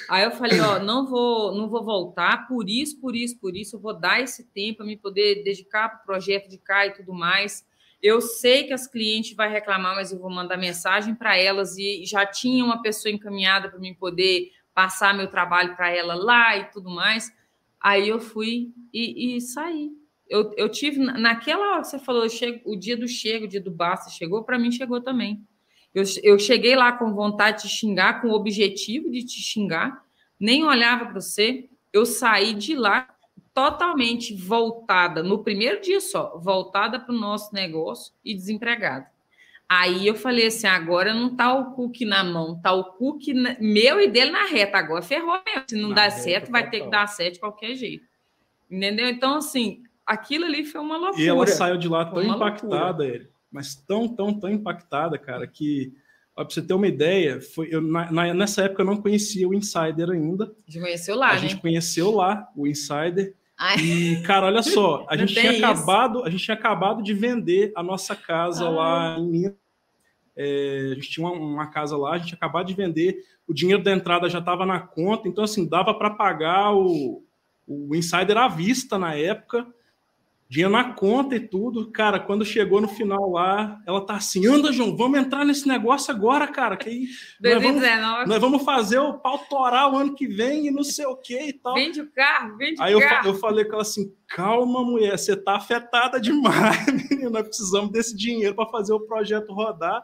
C: Aí eu falei, ó, não vou, não vou voltar, por isso, por isso, por isso, eu vou dar esse tempo para me poder dedicar para o projeto de cá e tudo mais. Eu sei que as clientes vai reclamar, mas eu vou mandar mensagem para elas e já tinha uma pessoa encaminhada para mim poder passar meu trabalho para ela lá e tudo mais. Aí eu fui e, e saí. Eu, eu tive, naquela hora que você falou, chego, o dia do chego, o dia do basta chegou, para mim chegou também. Eu, eu cheguei lá com vontade de xingar, com o objetivo de te xingar, nem olhava para você. Eu saí de lá totalmente voltada, no primeiro dia só, voltada para o nosso negócio e desempregada. Aí eu falei assim: agora não tá o cookie na mão, tá o cookie meu e dele na reta. Agora ferrou mesmo. Se não na dá certo, vai ter que dar certo de qualquer jeito. Entendeu? Então, assim, aquilo ali foi uma loucura.
B: E ela saiu de lá tão impactada, ele, mas tão, tão, tão impactada, cara, que para você ter uma ideia, foi, eu, na, nessa época eu não conhecia o Insider ainda.
C: A gente conheceu lá,
B: A
C: né?
B: gente conheceu lá o Insider. Ai. E, cara, olha só, a gente, tinha acabado, a gente tinha acabado de vender a nossa casa lá em Minas. É, a gente tinha uma, uma, casa lá, a gente tinha acabado de vender, o dinheiro da entrada já estava na conta, então assim, dava para pagar o, o insider à vista na época dinheiro na conta e tudo. Cara, quando chegou no final lá, ela tá assim: anda, João, vamos entrar nesse negócio agora, cara. Que aí 2019. Nós vamos, nós vamos fazer o pau torar o ano que vem e não sei o que e tal.
C: Vende o carro, vende
B: aí
C: o carro.
B: Aí eu, falei com ela assim: calma, mulher, você tá afetada demais, menina. Nós precisamos desse dinheiro para fazer o projeto rodar.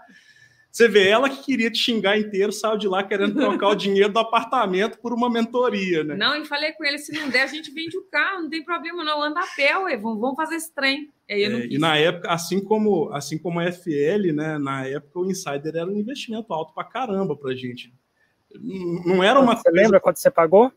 B: Você vê, ela que queria te xingar inteiro, saiu de lá querendo trocar o dinheiro do apartamento por uma mentoria, né?
C: Não, e falei com ele, se não der, a gente vende o carro, não tem problema não, anda a pé, ué, vamos fazer esse trem.
B: É, e na época, assim como, assim como a FL, né, na época o Insider era um investimento alto pra caramba pra gente. Não era uma
A: Você coisa... lembra quanto você pagou?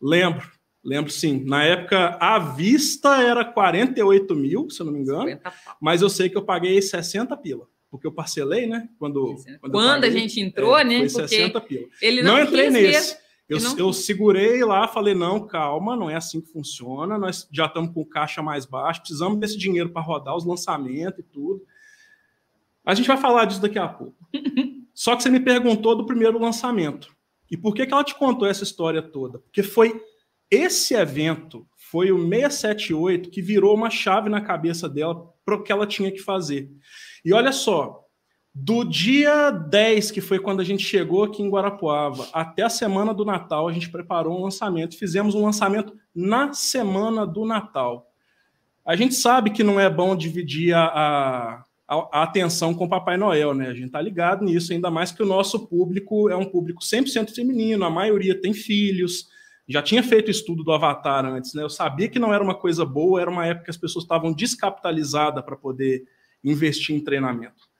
B: Lembro, lembro sim. Na época, a vista era 48 mil, se eu não me engano, mas eu sei que eu paguei 60 pila porque eu parcelei, né? Quando,
C: quando, quando paguei, a gente entrou, é, né?
B: Foi 60 pila. Ele não, não entrei nesse. Eu, não... eu segurei lá, falei: não, calma, não é assim que funciona. Nós já estamos com caixa mais baixo, precisamos desse dinheiro para rodar os lançamentos e tudo. A gente vai falar disso daqui a pouco. Só que você me perguntou do primeiro lançamento. E por que, que ela te contou essa história toda? Porque foi esse evento, foi o 678, que virou uma chave na cabeça dela para o que ela tinha que fazer. E olha só, do dia 10, que foi quando a gente chegou aqui em Guarapuava, até a semana do Natal, a gente preparou um lançamento. Fizemos um lançamento na semana do Natal. A gente sabe que não é bom dividir a, a, a atenção com o Papai Noel, né? A gente tá ligado nisso, ainda mais que o nosso público é um público 100% feminino, a maioria tem filhos. Já tinha feito estudo do Avatar antes, né? Eu sabia que não era uma coisa boa, era uma época que as pessoas estavam descapitalizadas para poder investir em treinamento.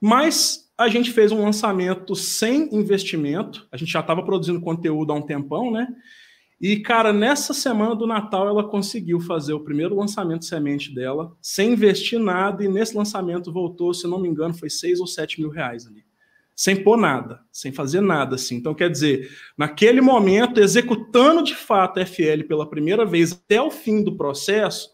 B: Mas a gente fez um lançamento sem investimento, a gente já estava produzindo conteúdo há um tempão, né? E, cara, nessa semana do Natal ela conseguiu fazer o primeiro lançamento semente dela, sem investir nada, e nesse lançamento voltou, se não me engano, foi 6 ou 7 mil reais ali. Sem pôr nada, sem fazer nada, assim. Então, quer dizer, naquele momento, executando de fato a FL pela primeira vez até o fim do processo,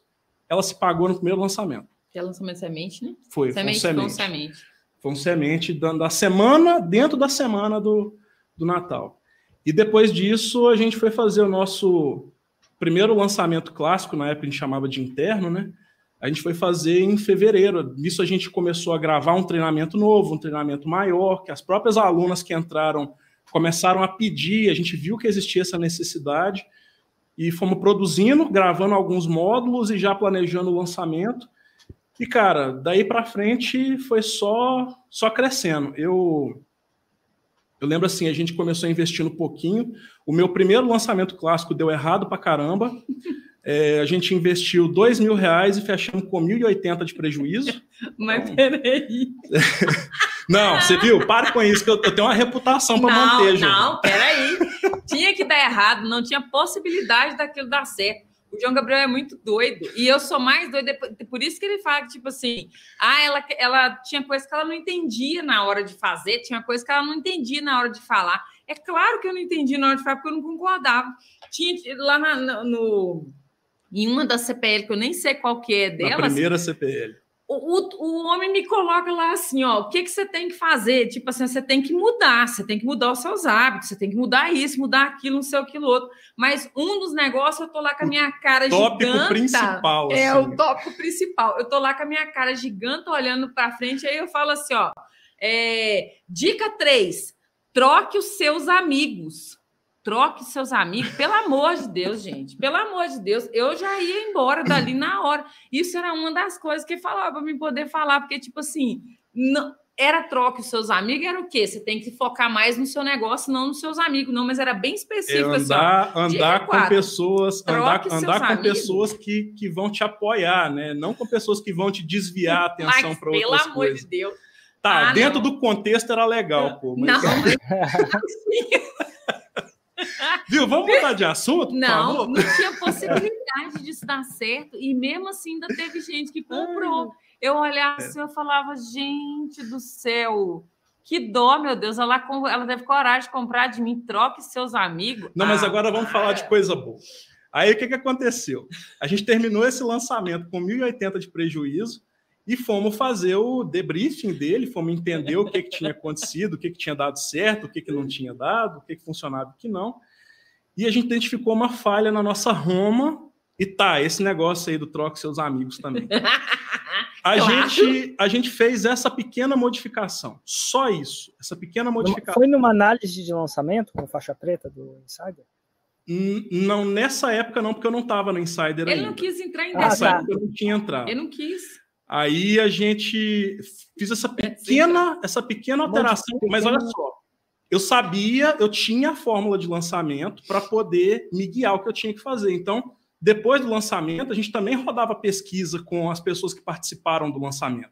B: ela se pagou no primeiro lançamento.
C: Que é lançamento semente, né?
B: Foi,
C: semente,
B: foi um semente. semente. Foi um semente da semana, dentro da semana do, do Natal. E depois disso, a gente foi fazer o nosso primeiro lançamento clássico, na época a gente chamava de interno, né? A gente foi fazer em fevereiro. Nisso a gente começou a gravar um treinamento novo, um treinamento maior, que as próprias alunas que entraram começaram a pedir, a gente viu que existia essa necessidade e fomos produzindo, gravando alguns módulos e já planejando o lançamento. E, cara, daí para frente foi só só crescendo. Eu eu lembro assim, a gente começou investindo um pouquinho. O meu primeiro lançamento clássico deu errado para caramba. É, a gente investiu dois mil reais e fechamos com 1.080 de prejuízo.
C: Mas peraí.
B: não, você viu? Para com isso, que eu, eu tenho uma reputação para manter,
C: Não, não, peraí. Tinha que dar errado, não tinha possibilidade daquilo dar certo. O João Gabriel é muito doido. E eu sou mais doida. Por isso que ele fala que, tipo assim, ah, ela, ela tinha coisa que ela não entendia na hora de fazer, tinha coisa que ela não entendia na hora de falar. É claro que eu não entendi na hora de falar, porque eu não concordava. Tinha lá na, no, em uma da CPL, que eu nem sei qual que é dela.
B: Na primeira CPL
C: o, o, homem me coloca lá assim, ó, o que, que você tem que fazer? Tipo assim, você tem que mudar, você tem que mudar os seus hábitos, você tem que mudar isso, mudar aquilo, não sei aquilo outro. Mas um dos negócios, eu tô lá com a minha cara tópico giganta. Tópico
B: principal.
C: É assim. o tópico principal. Eu tô lá com a minha cara gigante olhando para frente, aí eu falo assim, ó, é, dica 3, troque os seus amigos troque seus amigos, pelo amor de Deus, gente, pelo amor de Deus, eu já ia embora dali na hora. Isso era uma das coisas que falava para mim poder falar, porque, tipo assim, não, era troque os seus amigos, era o quê? Você tem que focar mais no seu negócio, não nos seus amigos, não, mas era bem específico.
B: É andar assim, andar com pessoas, andar, andar com amigos. pessoas que, que vão te apoiar, né? Não com pessoas que vão te desviar a atenção para outras coisas. Pelo amor de Deus. Tá, ah, dentro não. do contexto era legal, pô. Mas... Não, mas... Viu? Vamos mudar de assunto?
C: Não, não tinha possibilidade disso dar certo. E mesmo assim, ainda teve gente que comprou. Eu olhava assim, eu falava, gente do céu, que dó, meu Deus. Ela, ela teve coragem de comprar de mim, troque seus amigos.
B: Não, mas ah, agora vamos falar de coisa boa. Aí o que, que aconteceu? A gente terminou esse lançamento com 1.080 de prejuízo e fomos fazer o debriefing dele, fomos entender o que, que tinha acontecido, o que, que tinha dado certo, o que, que não tinha dado, o que, que funcionava e o que não. E a gente identificou uma falha na nossa Roma, e tá, esse negócio aí do troque seus amigos também. A, claro. gente, a gente fez essa pequena modificação, só isso, essa pequena modificação.
A: Foi numa análise de lançamento com faixa preta do Insider?
B: Não, nessa época não, porque eu não estava no Insider
C: Ele
B: ainda.
C: não quis entrar em
B: Nessa ah, tá. época eu não tinha entrado.
C: Ele não quis.
B: Aí a gente fez essa pequena, essa pequena alteração, mas olha só, eu sabia, eu tinha a fórmula de lançamento para poder me guiar o que eu tinha que fazer. Então, depois do lançamento, a gente também rodava pesquisa com as pessoas que participaram do lançamento,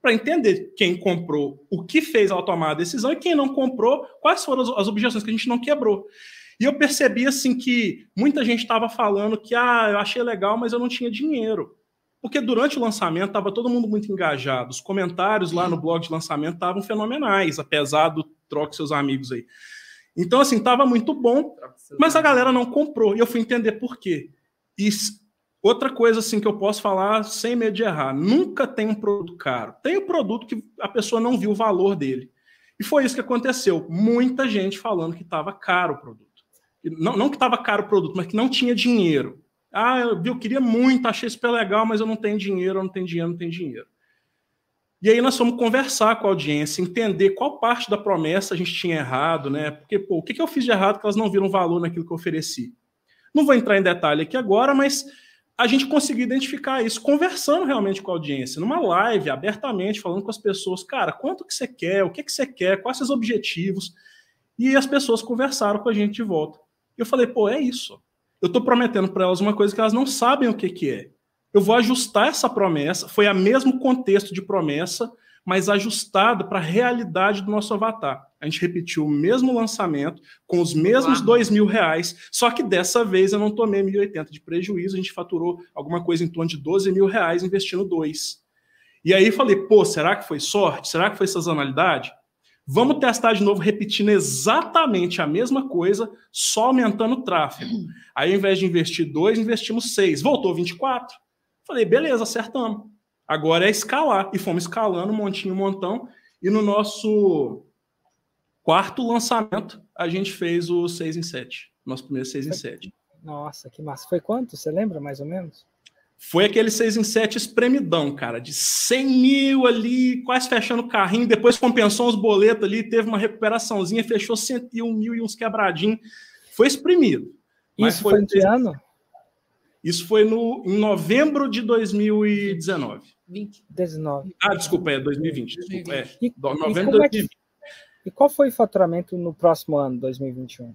B: para entender quem comprou, o que fez ao tomar a decisão e quem não comprou, quais foram as, objeções que a gente não quebrou. E eu percebi assim que muita gente estava falando que ah, eu achei legal, mas eu não tinha dinheiro. Porque durante o lançamento estava todo mundo muito engajado. Os comentários lá no blog de lançamento estavam fenomenais, apesar do troque seus amigos aí. Então, assim, estava muito bom, mas a galera não comprou. E eu fui entender por quê. E outra coisa, assim, que eu posso falar sem medo de errar: nunca tem um produto caro. Tem um produto que a pessoa não viu o valor dele. E foi isso que aconteceu. Muita gente falando que estava caro o produto. Não, não que estava caro o produto, mas que não tinha dinheiro. Ah, eu, eu queria muito, achei super legal, mas eu não tenho dinheiro, eu não tenho dinheiro, não tenho dinheiro. E aí nós fomos conversar com a audiência, entender qual parte da promessa a gente tinha errado, né? Porque, pô, o que, que eu fiz de errado que elas não viram valor naquilo que eu ofereci? Não vou entrar em detalhe aqui agora, mas a gente conseguiu identificar isso conversando realmente com a audiência, numa live, abertamente, falando com as pessoas, cara, quanto que você quer, o que, que você quer, quais seus objetivos. E as pessoas conversaram com a gente de volta. Eu falei, pô, é isso. Eu estou prometendo para elas uma coisa que elas não sabem o que, que é. Eu vou ajustar essa promessa, foi a mesmo contexto de promessa, mas ajustado para a realidade do nosso avatar. A gente repetiu o mesmo lançamento, com os mesmos dois mil reais, só que dessa vez eu não tomei 1.080 de prejuízo, a gente faturou alguma coisa em torno de 12 mil reais investindo dois. E aí falei, pô, será que foi sorte? Será que foi sazonalidade? Vamos testar de novo, repetindo exatamente a mesma coisa, só aumentando o tráfego. Aí, ao invés de investir dois, investimos seis. Voltou 24. Falei, beleza, acertamos. Agora é escalar. E fomos escalando, montinho, montão. E no nosso quarto lançamento, a gente fez o 6 em 7. Nosso primeiro 6 em 7.
A: Nossa, que massa. Foi quanto? Você lembra mais ou menos?
B: Foi aquele 6 em 7 espremidão, cara, de 100 mil ali, quase fechando o carrinho, depois compensou os boletos ali, teve uma recuperaçãozinha, fechou 101 mil e uns quebradinhos. Foi exprimido.
A: Isso foi, em que ano?
B: Isso foi no, em novembro de 2019.
A: 20. 19.
B: Ah, desculpa, é 2020. Desculpa, é,
A: e, novembro de 2020. É que, e qual foi o faturamento no próximo ano, 2021?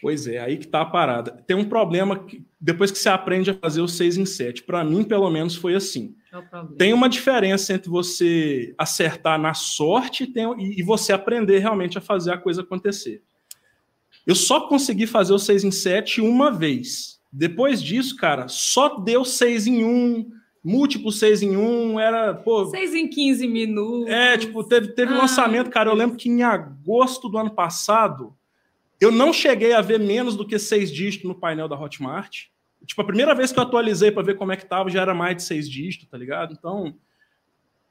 B: Pois é, aí que está a parada. Tem um problema que, depois que você aprende a fazer o 6 em 7. Para mim, pelo menos, foi assim. É tem uma diferença entre você acertar na sorte e, tem, e, você aprender realmente a fazer a coisa acontecer. Eu só consegui fazer o 6 em 7 uma vez. Depois disso, cara, só deu 6 em 1, múltiplo 6 em 1, era, pô...
C: 6 em 15 minutos.
B: É, tipo, teve, teve ah. lançamento, cara, eu lembro que em agosto do ano passado, eu não cheguei a ver menos do que seis dígitos no painel da Hotmart. Tipo, a primeira vez que eu atualizei para ver como é que tava, já era mais de seis dígitos, tá ligado? Então,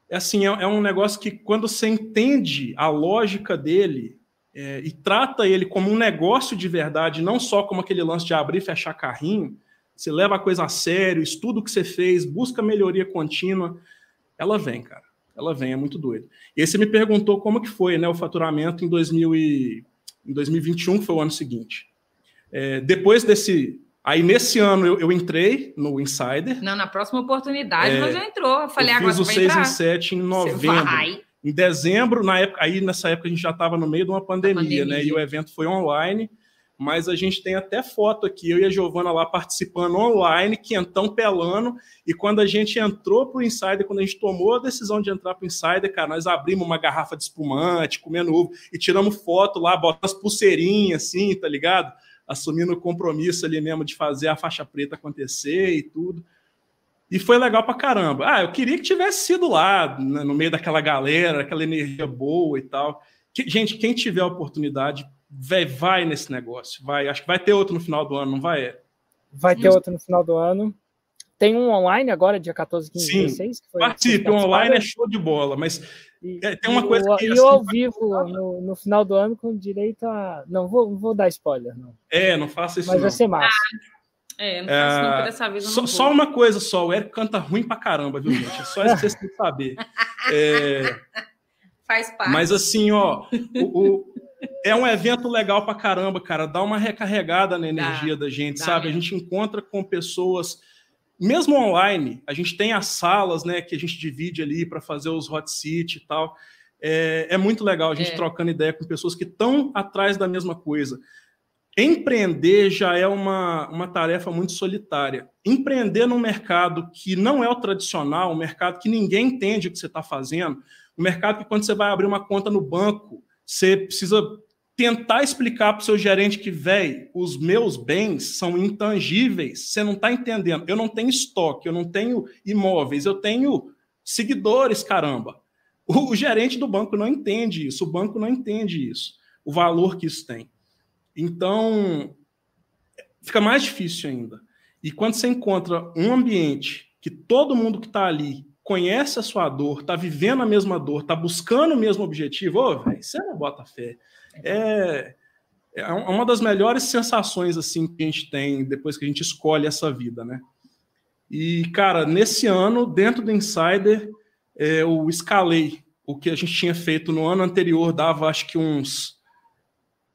B: é assim, é, é um negócio que quando você entende a lógica dele é, e trata ele como um negócio de verdade, não só como aquele lance de abrir e fechar carrinho, você leva a coisa a sério, estuda o que você fez, busca melhoria contínua, ela vem, cara. Ela vem, é muito doido. E aí você me perguntou como que foi, né, o faturamento em 2000 e em 2021, que foi o ano seguinte. É, depois desse. Aí, nesse ano, eu, eu, entrei no Insider.
C: Não, na próxima oportunidade, é, já entrou. Eu falei,
B: eu
C: agora
B: fiz o 6 em 7 em novembro. Em dezembro, na época, aí nessa época a gente já estava no meio de uma pandemia, pandemia, né? E o evento foi online mas a gente tem até foto aqui, eu e a Giovana lá participando online, quentão pelando, e quando a gente entrou para o Insider, quando a gente tomou a decisão de entrar para o Insider, cara, nós abrimos uma garrafa de espumante, comendo ovo, e tiramos foto lá, botamos pulseirinhas assim, tá ligado? Assumindo o compromisso ali mesmo de fazer a faixa preta acontecer e tudo. E foi legal pra caramba. Ah, eu queria que tivesse sido lá, né, no meio daquela galera, aquela energia boa e tal. Que, gente, quem tiver a oportunidade, vai, vai nesse negócio. Vai, acho que vai ter outro no final do ano, não vai?
A: Vai ter outro no final do ano. Tem um online agora, dia 14, 15,
B: Sim, 16? Que foi, participe, o online é show de bola, mas e, é, tem uma coisa
A: que... E assim, ao vivo, no, no, final do ano, com direito a... Não, vou, vou dar spoiler, não.
B: É, não faça isso
A: Mas
B: não.
A: vai ser massa.
C: É, não faço é, dessa vez.
B: Só, só, uma coisa só, o Eric canta ruim pra caramba, viu, gente? É só isso que vocês têm que saber. É,
C: Faz parte.
B: Mas assim, ó, o, o é um evento legal pra caramba, cara. Dá uma recarregada na energia dá, da gente, sabe? Mesmo. A gente encontra com pessoas, mesmo online, a gente tem as salas, né, que a gente divide ali para fazer os hot seat e tal. É, é muito legal a gente é. trocando ideia com pessoas que estão atrás da mesma coisa. Empreender já é uma, uma tarefa muito solitária. Empreender num mercado que não é o tradicional, um mercado que ninguém entende o que você está fazendo, um mercado que quando você vai abrir uma conta no banco, você precisa tentar explicar para o seu gerente que, velho, os meus bens são intangíveis, você não está entendendo. Eu não tenho estoque, eu não tenho imóveis, eu tenho seguidores, caramba. O, gerente do banco não entende isso, o banco não entende isso, o valor que isso tem. Então, fica mais difícil ainda. E quando você encontra um ambiente que todo mundo que está ali conhece a sua dor, está vivendo a mesma dor, está buscando o mesmo objetivo, ô, velho, você não bota fé. É, é uma das melhores sensações assim que a gente tem depois que a gente escolhe essa vida, né? E, cara, nesse ano, dentro do Insider, é, eu escalei o que a gente tinha feito no ano anterior, dava acho que uns.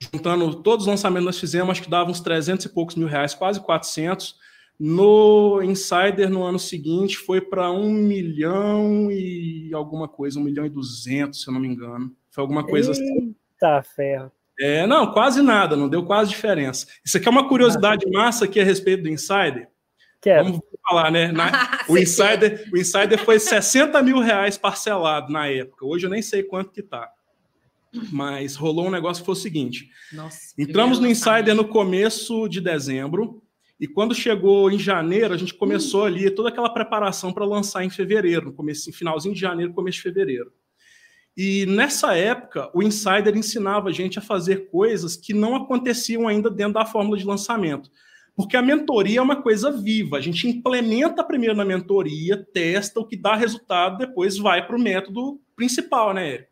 B: Juntando todos os lançamentos que nós fizemos, acho que dava uns 300 e poucos mil reais, quase 400. No Insider, no ano seguinte, foi para um milhão e alguma coisa, um milhão e duzentos, se eu não me engano. Foi alguma coisa
A: assim. Eita, assim. Tá, ferro.
B: É, não, quase nada, não deu quase diferença. Isso aqui é uma curiosidade massa aqui a respeito do Insider.
A: Quero.
B: Vamos falar, né? Na, o, Insider, o Insider foi 60 mil reais parcelado na época. Hoje eu nem sei quanto que tá. Mas rolou um negócio que foi o seguinte: Nossa, entramos no Insider no começo de dezembro. E quando chegou em janeiro, a gente começou ali toda aquela preparação para lançar em fevereiro, no começo, finalzinho de janeiro, começo de fevereiro. E nessa época, o Insider ensinava a gente a fazer coisas que não aconteciam ainda dentro da fórmula de lançamento. Porque a mentoria é uma coisa viva. A gente implementa primeiro na mentoria, testa o que dá resultado, depois vai para o método principal, né, Érico?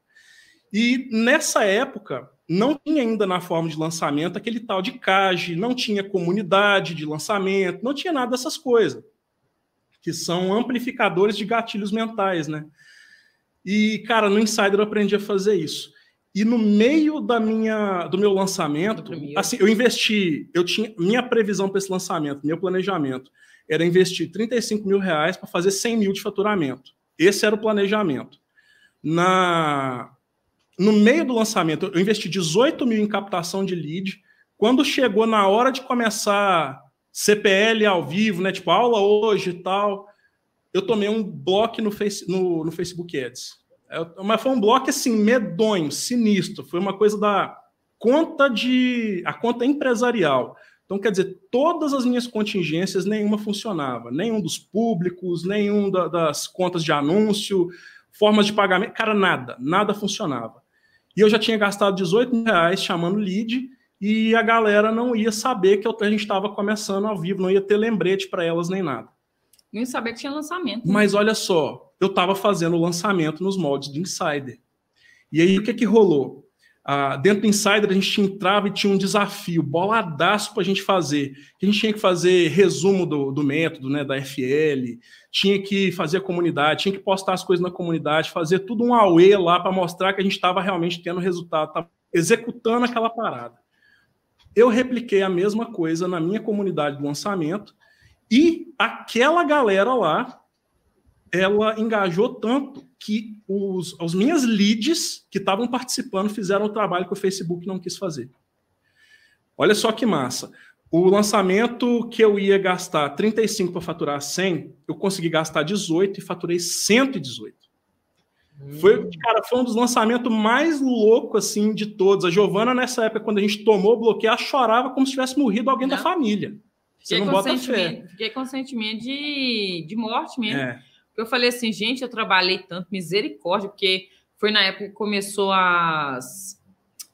B: E nessa época, não tinha ainda na forma de lançamento aquele tal de CAGE, não tinha comunidade de lançamento, não tinha nada dessas coisas, que são amplificadores de gatilhos mentais, né? E, cara, no Insider eu aprendi a fazer isso. E no meio da minha, do meu lançamento, assim, eu investi, eu tinha minha previsão para esse lançamento, meu planejamento era investir 35 mil reais para fazer 100 mil de faturamento. Esse era o planejamento. Na no meio do lançamento, eu investi 18 mil em captação de lead. Quando chegou na hora de começar CPL ao vivo, né? Tipo, aula hoje e tal, eu tomei um bloco no, face, no, no Facebook Ads. É, mas foi um bloco assim, medonho, sinistro. Foi uma coisa da conta de. a conta empresarial. Então, quer dizer, todas as minhas contingências, nenhuma funcionava. Nenhum dos públicos, nenhum da, das contas de anúncio, formas de pagamento, cara, nada, nada funcionava. E eu já tinha gastado 18 mil reais chamando lead e a galera não ia saber que a gente estava começando ao vivo, não ia ter lembrete para elas nem nada.
C: Não ia saber que tinha lançamento.
B: Né? Mas olha só, eu estava fazendo o lançamento nos moldes do Insider. E aí o que que rolou? Ah, dentro do Insider a gente entrava e tinha um desafio, boladaço para a gente fazer. A gente tinha que fazer resumo do, do método, né, da FL, tinha que fazer a comunidade, tinha que postar as coisas na comunidade, fazer tudo um AUE lá para mostrar que a gente estava realmente tendo resultado, estava executando aquela parada. Eu repliquei a mesma coisa na minha comunidade do lançamento e aquela galera lá, ela engajou tanto que os, os minhas leads que estavam participando fizeram o trabalho que o Facebook não quis fazer. Olha só que massa. O lançamento que eu ia gastar 35 para faturar 100, eu consegui gastar 18 e faturei 118. Hum. Foi, cara, foi um dos lançamentos mais loucos assim de todos. A Giovana nessa época quando a gente tomou o bloqueio, ela chorava como se tivesse morrido alguém não. da família.
C: Você fiquei não bota fé. Fiquei com sentimento de, de morte mesmo. É. Eu falei assim, gente, eu trabalhei tanto, misericórdia, porque foi na época que começou as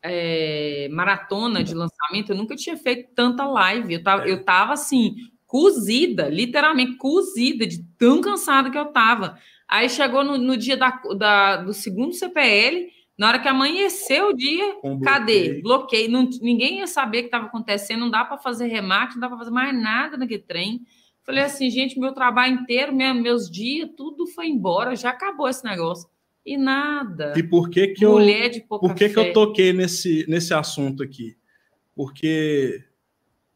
C: é, maratona de lançamento, eu nunca tinha feito tanta live. Eu tava, eu tava assim, cozida, literalmente cozida, de tão cansada que eu tava. Aí chegou no, no dia da, da, do segundo CPL, na hora que amanheceu o dia, Com cadê? Bloqueio. Não, ninguém ia saber o que estava acontecendo, não dá para fazer remate, não dá para fazer mais nada naquele trem. Falei assim, gente, meu trabalho inteiro, meus dias, tudo foi embora, já acabou esse negócio. E nada.
B: E por que que Mulher eu, de pouca por que, que eu toquei nesse, nesse assunto aqui? Porque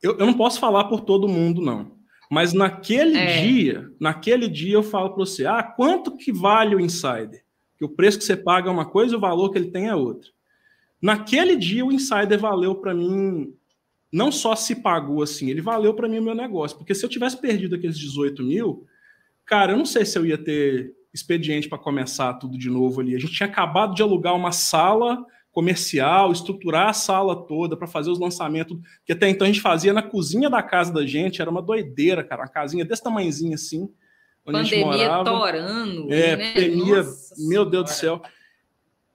B: eu, eu não posso falar por todo mundo, não. Mas naquele é. dia, naquele dia eu falo para você, ah, quanto que vale o insider? Que o preço que você paga é uma coisa o valor que ele tem é outra. Naquele dia o insider valeu para mim não só se pagou assim, ele valeu para mim o meu negócio. Porque se eu tivesse perdido aqueles 18 mil, cara, eu não sei se eu ia ter expediente para começar tudo de novo ali. A gente tinha acabado de alugar uma sala comercial, estruturar a sala toda para fazer os lançamentos, que até então a gente fazia na cozinha da casa da gente, era uma doideira, cara, uma casinha desse tamanhozinho assim,
C: onde Pandemia a gente morava. torando.
B: É, né? pandemia, Nossa meu Deus do céu.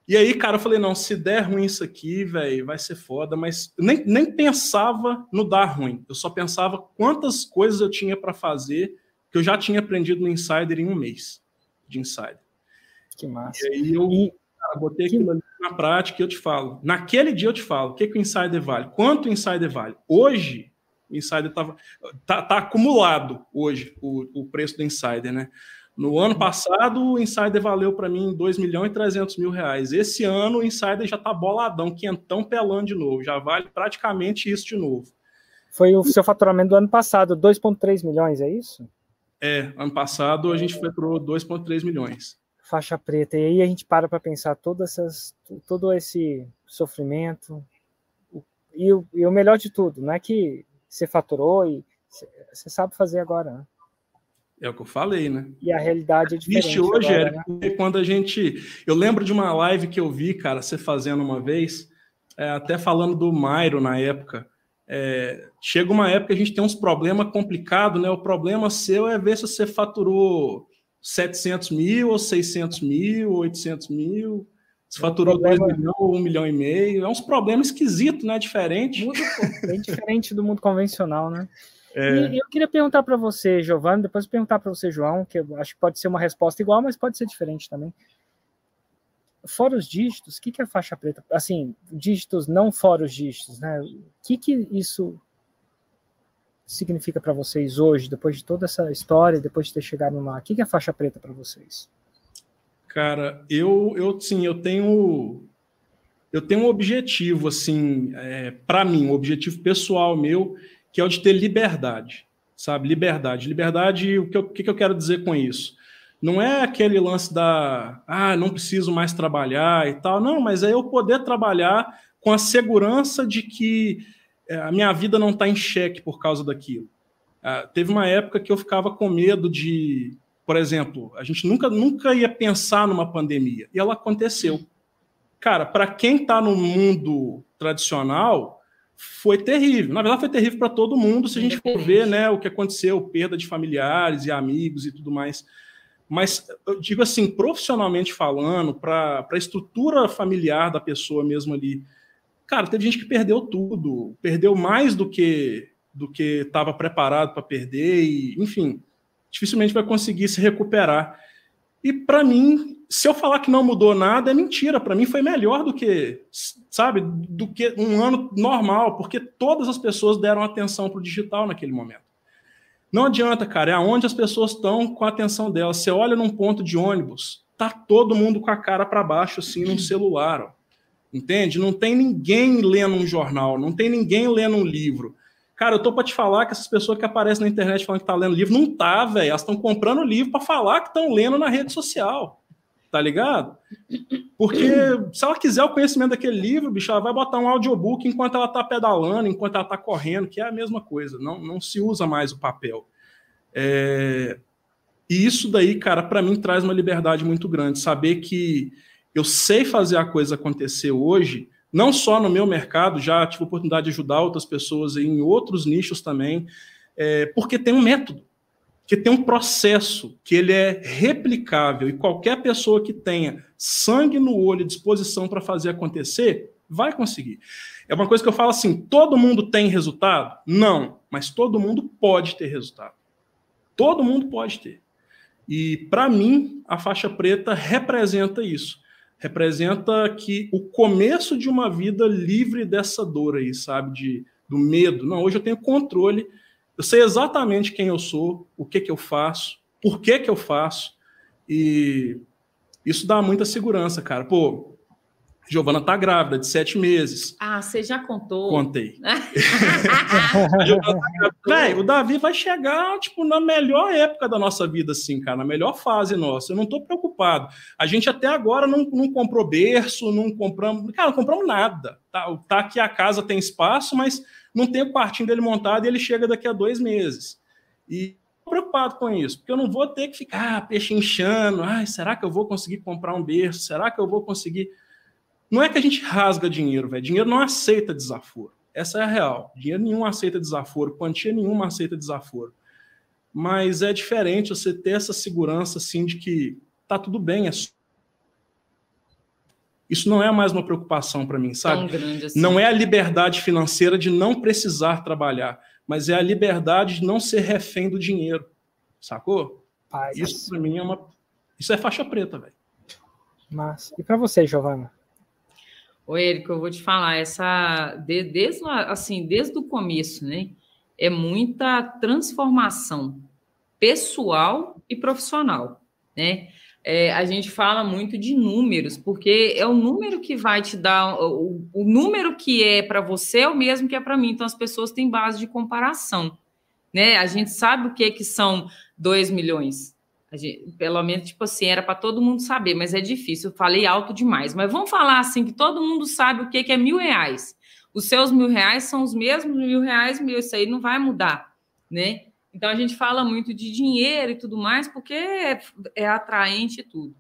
B: E aí, cara, eu falei, não, se der ruim isso aqui, velho, vai ser foda, mas nem, nem pensava no dar ruim. Eu só pensava quantas coisas eu tinha para fazer que eu já tinha aprendido no Insider em um mês de Insider.
A: Que massa.
B: E aí eu cara, botei aquilo ali na prática e eu te falo. Naquele dia eu te falo, o que, que o Insider vale? Quanto o Insider vale? Hoje, o Insider tava, tá, tá acumulado hoje o, o preço do Insider, né? No ano passado, o Insider valeu para mim 2 milhões e 300 mil reais. Esse ano, o Insider já está boladão, quentão pelando de novo. Já vale praticamente isso de novo.
A: Foi o seu faturamento do ano passado, 2,3 milhões, é isso?
B: É, ano passado a gente para 2,3 milhões.
A: Faixa preta. E aí a gente para para pensar todas essas, todo esse sofrimento. E o, e o melhor de tudo, não é que você faturou e você sabe fazer agora, né?
B: É o que eu falei, né?
A: E a realidade é diferente.
B: Triste hoje, agora, né? quando a gente. Eu lembro de uma live que eu vi, cara, você fazendo uma vez, é, até falando do Mairo na época. É, chega uma época que a gente tem uns problemas complicados, né? O problema seu é ver se você faturou 700 mil, ou 600 mil, ou 800 mil. Se faturou problema... 2 milhões, 1 milhão e meio. É uns problemas esquisitos, né? Diferente.
A: Muito, bem diferente do mundo convencional, né? É... E eu queria perguntar para você, Giovanni, depois perguntar para você, João, que eu acho que pode ser uma resposta igual, mas pode ser diferente também. Fora os dígitos, o que, que é faixa preta? Assim, dígitos não fora os dígitos, né? O que, que isso significa para vocês hoje, depois de toda essa história, depois de ter chegado lá? O que, que é faixa preta para vocês?
B: Cara, eu, eu sim, eu tenho eu tenho um objetivo assim, é, para mim, um objetivo pessoal meu que é o de ter liberdade, sabe? Liberdade. Liberdade, o que eu, que eu quero dizer com isso? Não é aquele lance da, ah, não preciso mais trabalhar e tal, não, mas é eu poder trabalhar com a segurança de que é, a minha vida não está em xeque por causa daquilo. Ah, teve uma época que eu ficava com medo de, por exemplo, a gente nunca, nunca ia pensar numa pandemia, e ela aconteceu. Cara, para quem está no mundo tradicional, foi terrível. Na verdade, foi terrível para todo mundo, se a gente for ver né, o que aconteceu, perda de familiares e amigos e tudo mais. Mas eu digo assim, profissionalmente falando, para a estrutura familiar da pessoa mesmo ali, cara, teve gente que perdeu tudo, perdeu mais do que do que estava preparado para perder, e, enfim, dificilmente vai conseguir se recuperar. E para mim, se eu falar que não mudou nada, é mentira. Para mim foi melhor do que, sabe, do que um ano normal, porque todas as pessoas deram atenção para o digital naquele momento. Não adianta, cara, é aonde as pessoas estão com a atenção delas. Você olha num ponto de ônibus, tá todo mundo com a cara para baixo, assim, num celular, ó. entende? Não tem ninguém lendo um jornal, não tem ninguém lendo um livro. Cara, eu tô para te falar que essas pessoas que aparecem na internet falando que tá lendo livro, não tá, velho. Elas estão comprando livro para falar que estão lendo na rede social tá ligado? Porque se ela quiser o conhecimento daquele livro, bicho, ela vai botar um audiobook enquanto ela tá pedalando, enquanto ela tá correndo, que é a mesma coisa, não, não se usa mais o papel. É... E isso daí, cara, para mim traz uma liberdade muito grande, saber que eu sei fazer a coisa acontecer hoje, não só no meu mercado, já tive a oportunidade de ajudar outras pessoas em outros nichos também, é... porque tem um método que tem um processo que ele é replicável e qualquer pessoa que tenha sangue no olho e disposição para fazer acontecer, vai conseguir. É uma coisa que eu falo assim: todo mundo tem resultado? Não, mas todo mundo pode ter resultado. Todo mundo pode ter. E para mim, a faixa preta representa isso. Representa que o começo de uma vida livre dessa dor aí, sabe? De, do medo. Não, hoje eu tenho controle eu sei exatamente quem eu sou, o que, que eu faço, por que, que eu faço, e isso dá muita segurança, cara. Pô, Giovana tá grávida, de sete meses.
C: Ah, você já contou?
B: Contei. tá o Davi vai chegar, tipo, na melhor época da nossa vida, assim, cara, na melhor fase nossa. Eu não tô preocupado. A gente até agora não, não comprou berço, não compramos... Cara, não compramos nada. Tá, tá aqui a casa tem espaço, mas não tem o quartinho dele montado e ele chega daqui a dois meses. E preocupado com isso, porque eu não vou ter que ficar pechinchando, ah, será que eu vou conseguir comprar um berço? Será que eu vou conseguir... Não é que a gente rasga dinheiro, velho. Dinheiro não aceita desaforo. Essa é a real. Dinheiro nenhum aceita desaforo, quantia nenhuma aceita desaforo. Mas é diferente você ter essa segurança assim de que tá tudo bem, é isso não é mais uma preocupação para mim, sabe? Assim. Não é a liberdade financeira de não precisar trabalhar, mas é a liberdade de não ser refém do dinheiro, sacou? Isso para mim é uma, isso é faixa preta, velho.
A: Mas e para você, Giovana?
C: Oi, Érico, eu vou te falar, essa desde assim, desde o começo, né? É muita transformação pessoal e profissional, né? É, a gente fala muito de números, porque é o número que vai te dar, o, o número que é para você é o mesmo que é para mim, então as pessoas têm base de comparação, né? A gente sabe o que que são 2 milhões, Gente, pelo menos, tipo assim, era para todo mundo saber, mas é difícil. Eu falei alto demais. Mas vamos falar assim, que todo mundo sabe o que, que é mil reais. Os seus mil reais são os mesmos mil reais, mil, isso aí não vai mudar, né? Então a gente fala muito de dinheiro e tudo mais, porque é, é atraente e tudo.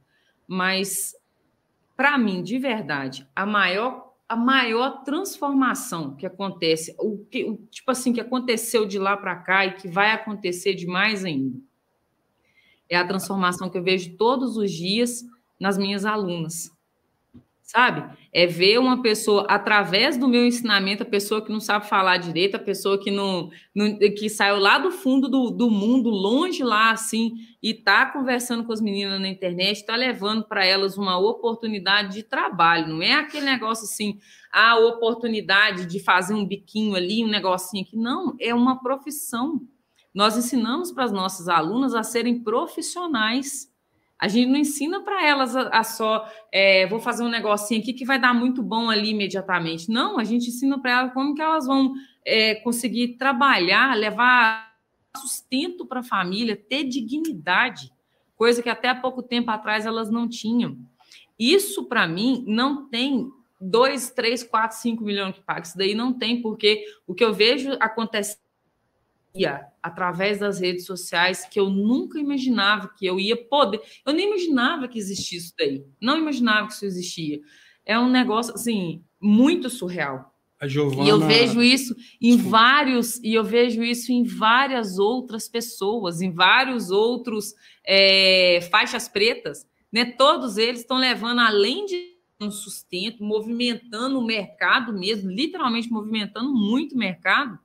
C: Mas, para mim, de verdade, a maior a maior transformação que acontece, o que, o, tipo assim, que aconteceu de lá para cá e que vai acontecer de mais ainda, é a transformação que eu vejo todos os dias nas minhas alunas. Sabe? É ver uma pessoa, através do meu ensinamento, a pessoa que não sabe falar direito, a pessoa que não, não que saiu lá do fundo do, do mundo, longe lá, assim, e está conversando com as meninas na internet, está levando para elas uma oportunidade de trabalho. Não é aquele negócio assim, a oportunidade de fazer um biquinho ali, um negocinho aqui. Não, é uma profissão nós ensinamos para as nossas alunas a serem profissionais. A gente não ensina para elas a, a só, é, vou fazer um negocinho aqui que vai dar muito bom ali imediatamente. Não, a gente ensina para elas como que elas vão é, conseguir trabalhar, levar sustento para a família, ter dignidade, coisa que até há pouco tempo atrás elas não tinham. Isso, para mim, não tem 2, 3, 4, 5 milhões que paga. Isso daí não tem, porque o que eu vejo acontecer através das redes sociais que eu nunca imaginava que eu ia poder. Eu nem imaginava que existia isso daí. Não imaginava que isso existia. É um negócio assim muito surreal. A Giovana... E eu vejo isso em vários e eu vejo isso em várias outras pessoas, em vários outros é, faixas pretas, né? Todos eles estão levando além de um sustento, movimentando o mercado mesmo, literalmente movimentando muito o mercado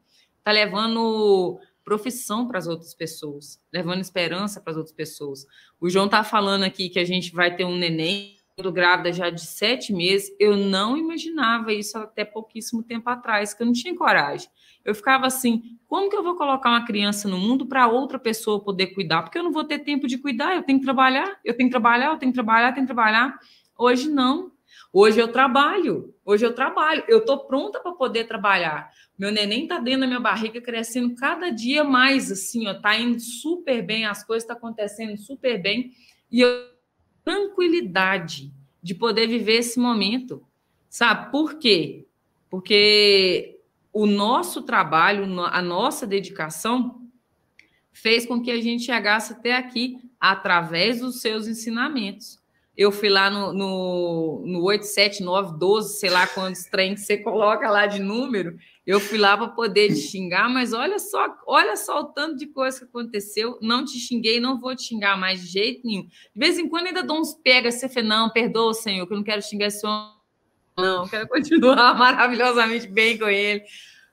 C: está levando profissão para as outras pessoas, levando esperança para as outras pessoas. O João está falando aqui que a gente vai ter um neném do grávida já de sete meses. Eu não imaginava isso até pouquíssimo tempo atrás, que eu não tinha coragem. Eu ficava assim: como que eu vou colocar uma criança no mundo para outra pessoa poder cuidar? Porque eu não vou ter tempo de cuidar, eu tenho que trabalhar, eu tenho que trabalhar, eu tenho que trabalhar, eu tenho que trabalhar. Hoje não. Hoje eu trabalho, hoje eu trabalho, eu estou pronta para poder trabalhar. Meu neném está dentro da minha barriga, crescendo cada dia mais, assim, ó, tá indo super bem, as coisas estão tá acontecendo super bem, e eu tranquilidade de poder viver esse momento, sabe? Por quê? Porque o nosso trabalho, a nossa dedicação fez com que a gente chegasse até aqui através dos seus ensinamentos eu fui lá no, no, no 8, 7, 9, 12, sei lá quantos trem que você coloca lá de número, eu fui lá para poder te xingar, mas olha só, olha só o tanto de coisa que aconteceu. Não te xinguei, não vou te xingar mais de jeito nenhum. De vez em quando ainda dou uns pega, você fala, não, perdoa, Senhor, que eu não quero xingar esse homem. Não, quero continuar maravilhosamente bem com ele.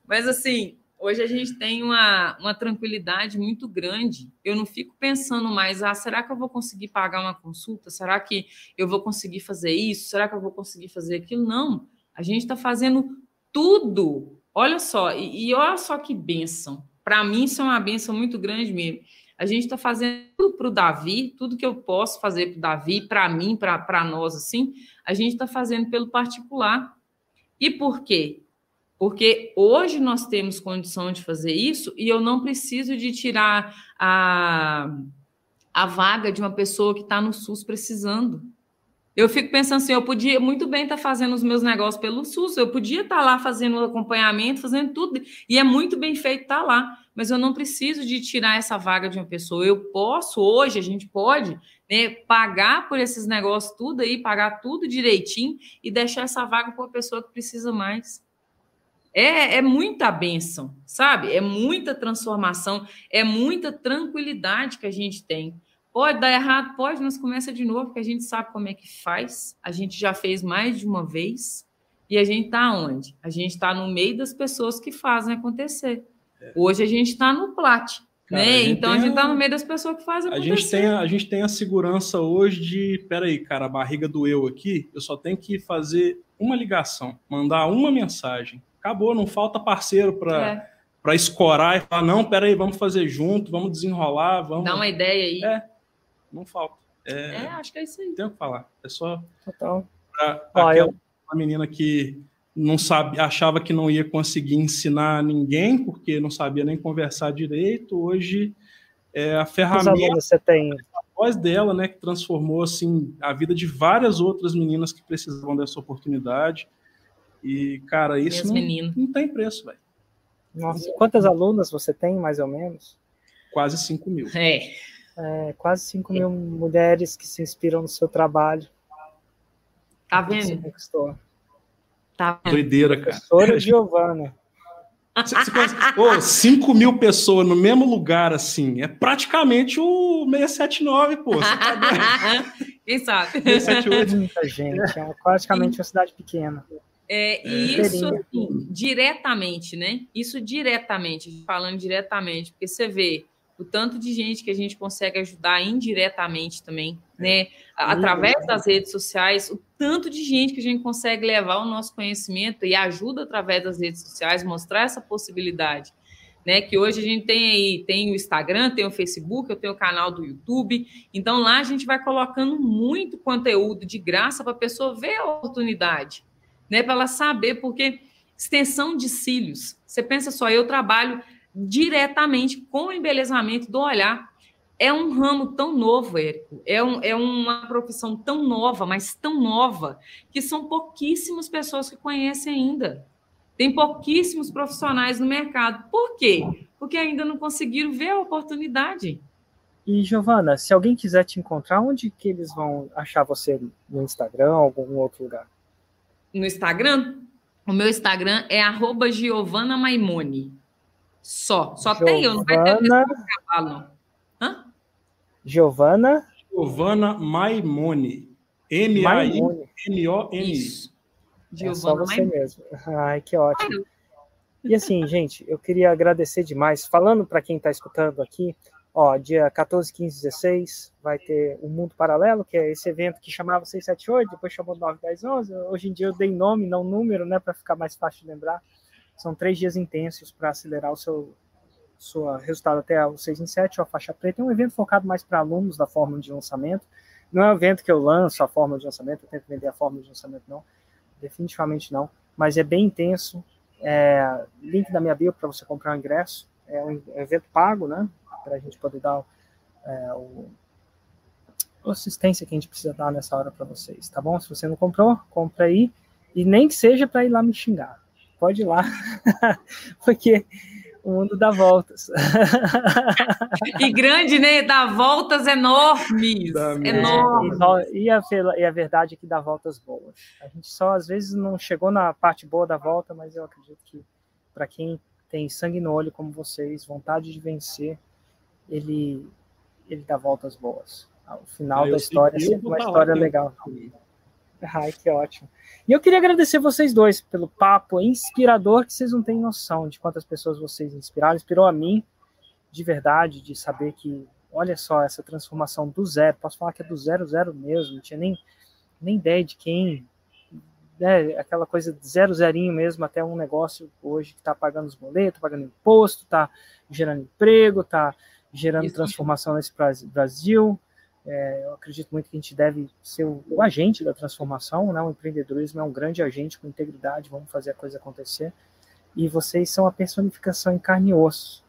C: Mas assim, Hoje a gente tem uma, uma tranquilidade muito grande. Eu não fico pensando mais, ah, será que eu vou conseguir pagar uma consulta? Será que eu vou conseguir fazer isso? Será que eu vou conseguir fazer aquilo? Não. A gente está fazendo tudo. Olha só, e, e olha só que benção. Para mim, isso é uma benção muito grande mesmo. A gente está fazendo tudo para o Davi, tudo que eu posso fazer para o Davi, para mim, para nós, assim, a gente está fazendo pelo particular. E por quê? Porque hoje nós temos condição de fazer isso e eu não preciso de tirar a, a vaga de uma pessoa que está no SUS precisando. Eu fico pensando assim, eu podia muito bem estar fazendo os meus negócios pelo SUS, eu podia estar lá fazendo o acompanhamento, fazendo tudo, e é muito bem feito estar lá, mas eu não preciso de tirar essa vaga de uma pessoa. Eu posso, hoje, a gente pode né, pagar por esses negócios tudo aí, pagar tudo direitinho e deixar essa vaga para uma pessoa que precisa mais. É, é muita benção, sabe? É muita transformação, é muita tranquilidade que a gente tem. Pode dar errado, pode, mas começa de novo, porque a gente sabe como é que faz. A gente já fez mais de uma vez. E a gente está onde? A gente está no meio das pessoas que fazem acontecer. É. Hoje a gente está no plat. Cara, né? A então a gente está no meio das pessoas que fazem
B: a acontecer. Gente tem, a gente tem a segurança hoje de, peraí, cara, a barriga doeu aqui, eu só tenho que fazer uma ligação, mandar uma mensagem. Acabou, não falta parceiro para é. para escorar e falar, não, peraí, vamos fazer junto, vamos desenrolar, vamos...
C: Dá uma ideia aí.
B: É não falta.
C: É, é acho que é isso aí.
B: Tem o que falar. É só
A: Total.
B: para aquela eu... menina que não sabe, achava que não ia conseguir ensinar ninguém porque não sabia nem conversar direito. Hoje é a ferramenta
A: você tem
B: a voz dela, né, que transformou assim a vida de várias outras meninas que precisavam dessa oportunidade. E cara, isso não, não, tem preço, velho.
A: Nossa, quantas alunas você tem, mais ou menos?
B: Quase 5 mil.
C: É
A: é, quase 5 mil mulheres que se inspiram no seu trabalho.
C: Tá vendo?
A: Conquistou.
B: Tá vendo? Doideira, cara.
A: Professora Giovana.
B: Você, você conhece, oh, 5 mil pessoas no mesmo lugar, assim, é praticamente o 679, pô.
C: Tá Quem sabe?
A: 678. Muita gente, é praticamente uma cidade pequena.
C: É, e é. isso assim, diretamente, né? Isso diretamente, falando diretamente, porque você vê o tanto de gente que a gente consegue ajudar indiretamente também, é. né? Através das redes sociais, o tanto de gente que a gente consegue levar o nosso conhecimento e ajuda através das redes sociais, mostrar essa possibilidade. Né, que hoje a gente tem aí, tem o Instagram, tem o Facebook, eu tenho o canal do YouTube. Então lá a gente vai colocando muito conteúdo de graça para a pessoa ver a oportunidade, né, para ela saber, porque extensão de cílios. Você pensa só, eu trabalho diretamente com o embelezamento do olhar. É um ramo tão novo, Érico, é, um, é uma profissão tão nova, mas tão nova, que são pouquíssimas pessoas que conhecem ainda. Tem pouquíssimos profissionais no mercado. Por quê? Porque ainda não conseguiram ver a oportunidade.
A: E, Giovana, se alguém quiser te encontrar, onde que eles vão achar você? No Instagram algum outro lugar?
C: No Instagram? O meu Instagram é arroba Giovana Maimone. Só. Só Giovana... tem eu, não vai ter cavalo.
A: Hã? Giovana.
B: Giovana Maimone. M-A-I-M-O-N.
A: É só você Maimone. mesmo. Ai, que ótimo. E assim, gente, eu queria agradecer demais. Falando para quem está escutando aqui, ó, dia 14, 15, 16 vai ter o Mundo Paralelo, que é esse evento que chamava 678, depois chamou 9, 10, 11. Hoje em dia eu dei nome, não número, né, para ficar mais fácil de lembrar. São três dias intensos para acelerar o seu sua resultado até o 6 em 7, a faixa preta. É um evento focado mais para alunos da fórmula de lançamento. Não é um evento que eu lanço a fórmula de lançamento, eu tento vender a fórmula de lançamento, não. Definitivamente não. Mas é bem intenso. É, link da minha bio para você comprar o ingresso. É um evento pago, né? Para a gente poder dar é, o, a assistência que a gente precisa dar nessa hora para vocês, tá bom? Se você não comprou, compra aí. E nem que seja para ir lá me xingar pode ir lá, porque o mundo dá voltas.
C: e grande, né? Dá voltas enormes. enormes.
A: E, a, e a verdade é que dá voltas boas. A gente só às vezes não chegou na parte boa da volta, mas eu acredito que para quem tem sangue no olho como vocês, vontade de vencer, ele ele dá voltas boas. O final da história é sempre uma história legal. Ai, que ótimo. E eu queria agradecer vocês dois pelo papo inspirador, que vocês não têm noção de quantas pessoas vocês inspiraram. Inspirou a mim, de verdade, de saber que, olha só, essa transformação do zero, posso falar que é do zero, zero mesmo, não tinha nem, nem ideia de quem, né, aquela coisa de zero, zerinho mesmo, até um negócio hoje que está pagando os boletos, pagando imposto, está gerando emprego, está gerando Isso. transformação nesse Brasil, é, eu acredito muito que a gente deve ser o, o, agente da transformação, né? O empreendedorismo é um grande agente com integridade, vamos fazer a coisa acontecer. E vocês são a personificação em carne e osso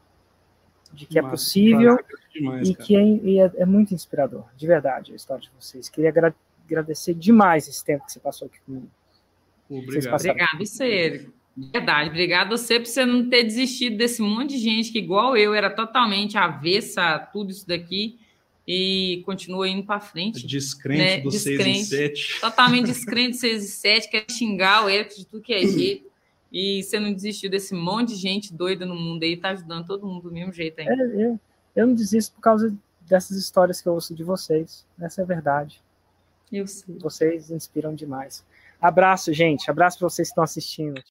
A: de que é possível demais, e que é, e é, é, muito inspirador, de verdade, a história de vocês. Queria agradecer demais esse tempo que você passou aqui comigo.
C: Obrigado. Obrigado, Ser. Verdade. Obrigado a você por você não ter desistido desse monte de gente que, igual eu, era totalmente avessa a tudo isso daqui e continua indo para frente.
B: Descrente né? do descrente, 6 e 7.
C: Totalmente descrente do 6 e 7, quer xingar o Eric de tudo que é jeito. E você não desistiu desse monte de gente doida no mundo aí, tá ajudando todo mundo do mesmo jeito ainda.
A: É, eu, eu não desisto por causa dessas histórias que eu ouço de vocês. Essa é a verdade.
C: Eu sei.
A: Vocês inspiram demais. Abraço, gente. Abraço para vocês que estão assistindo.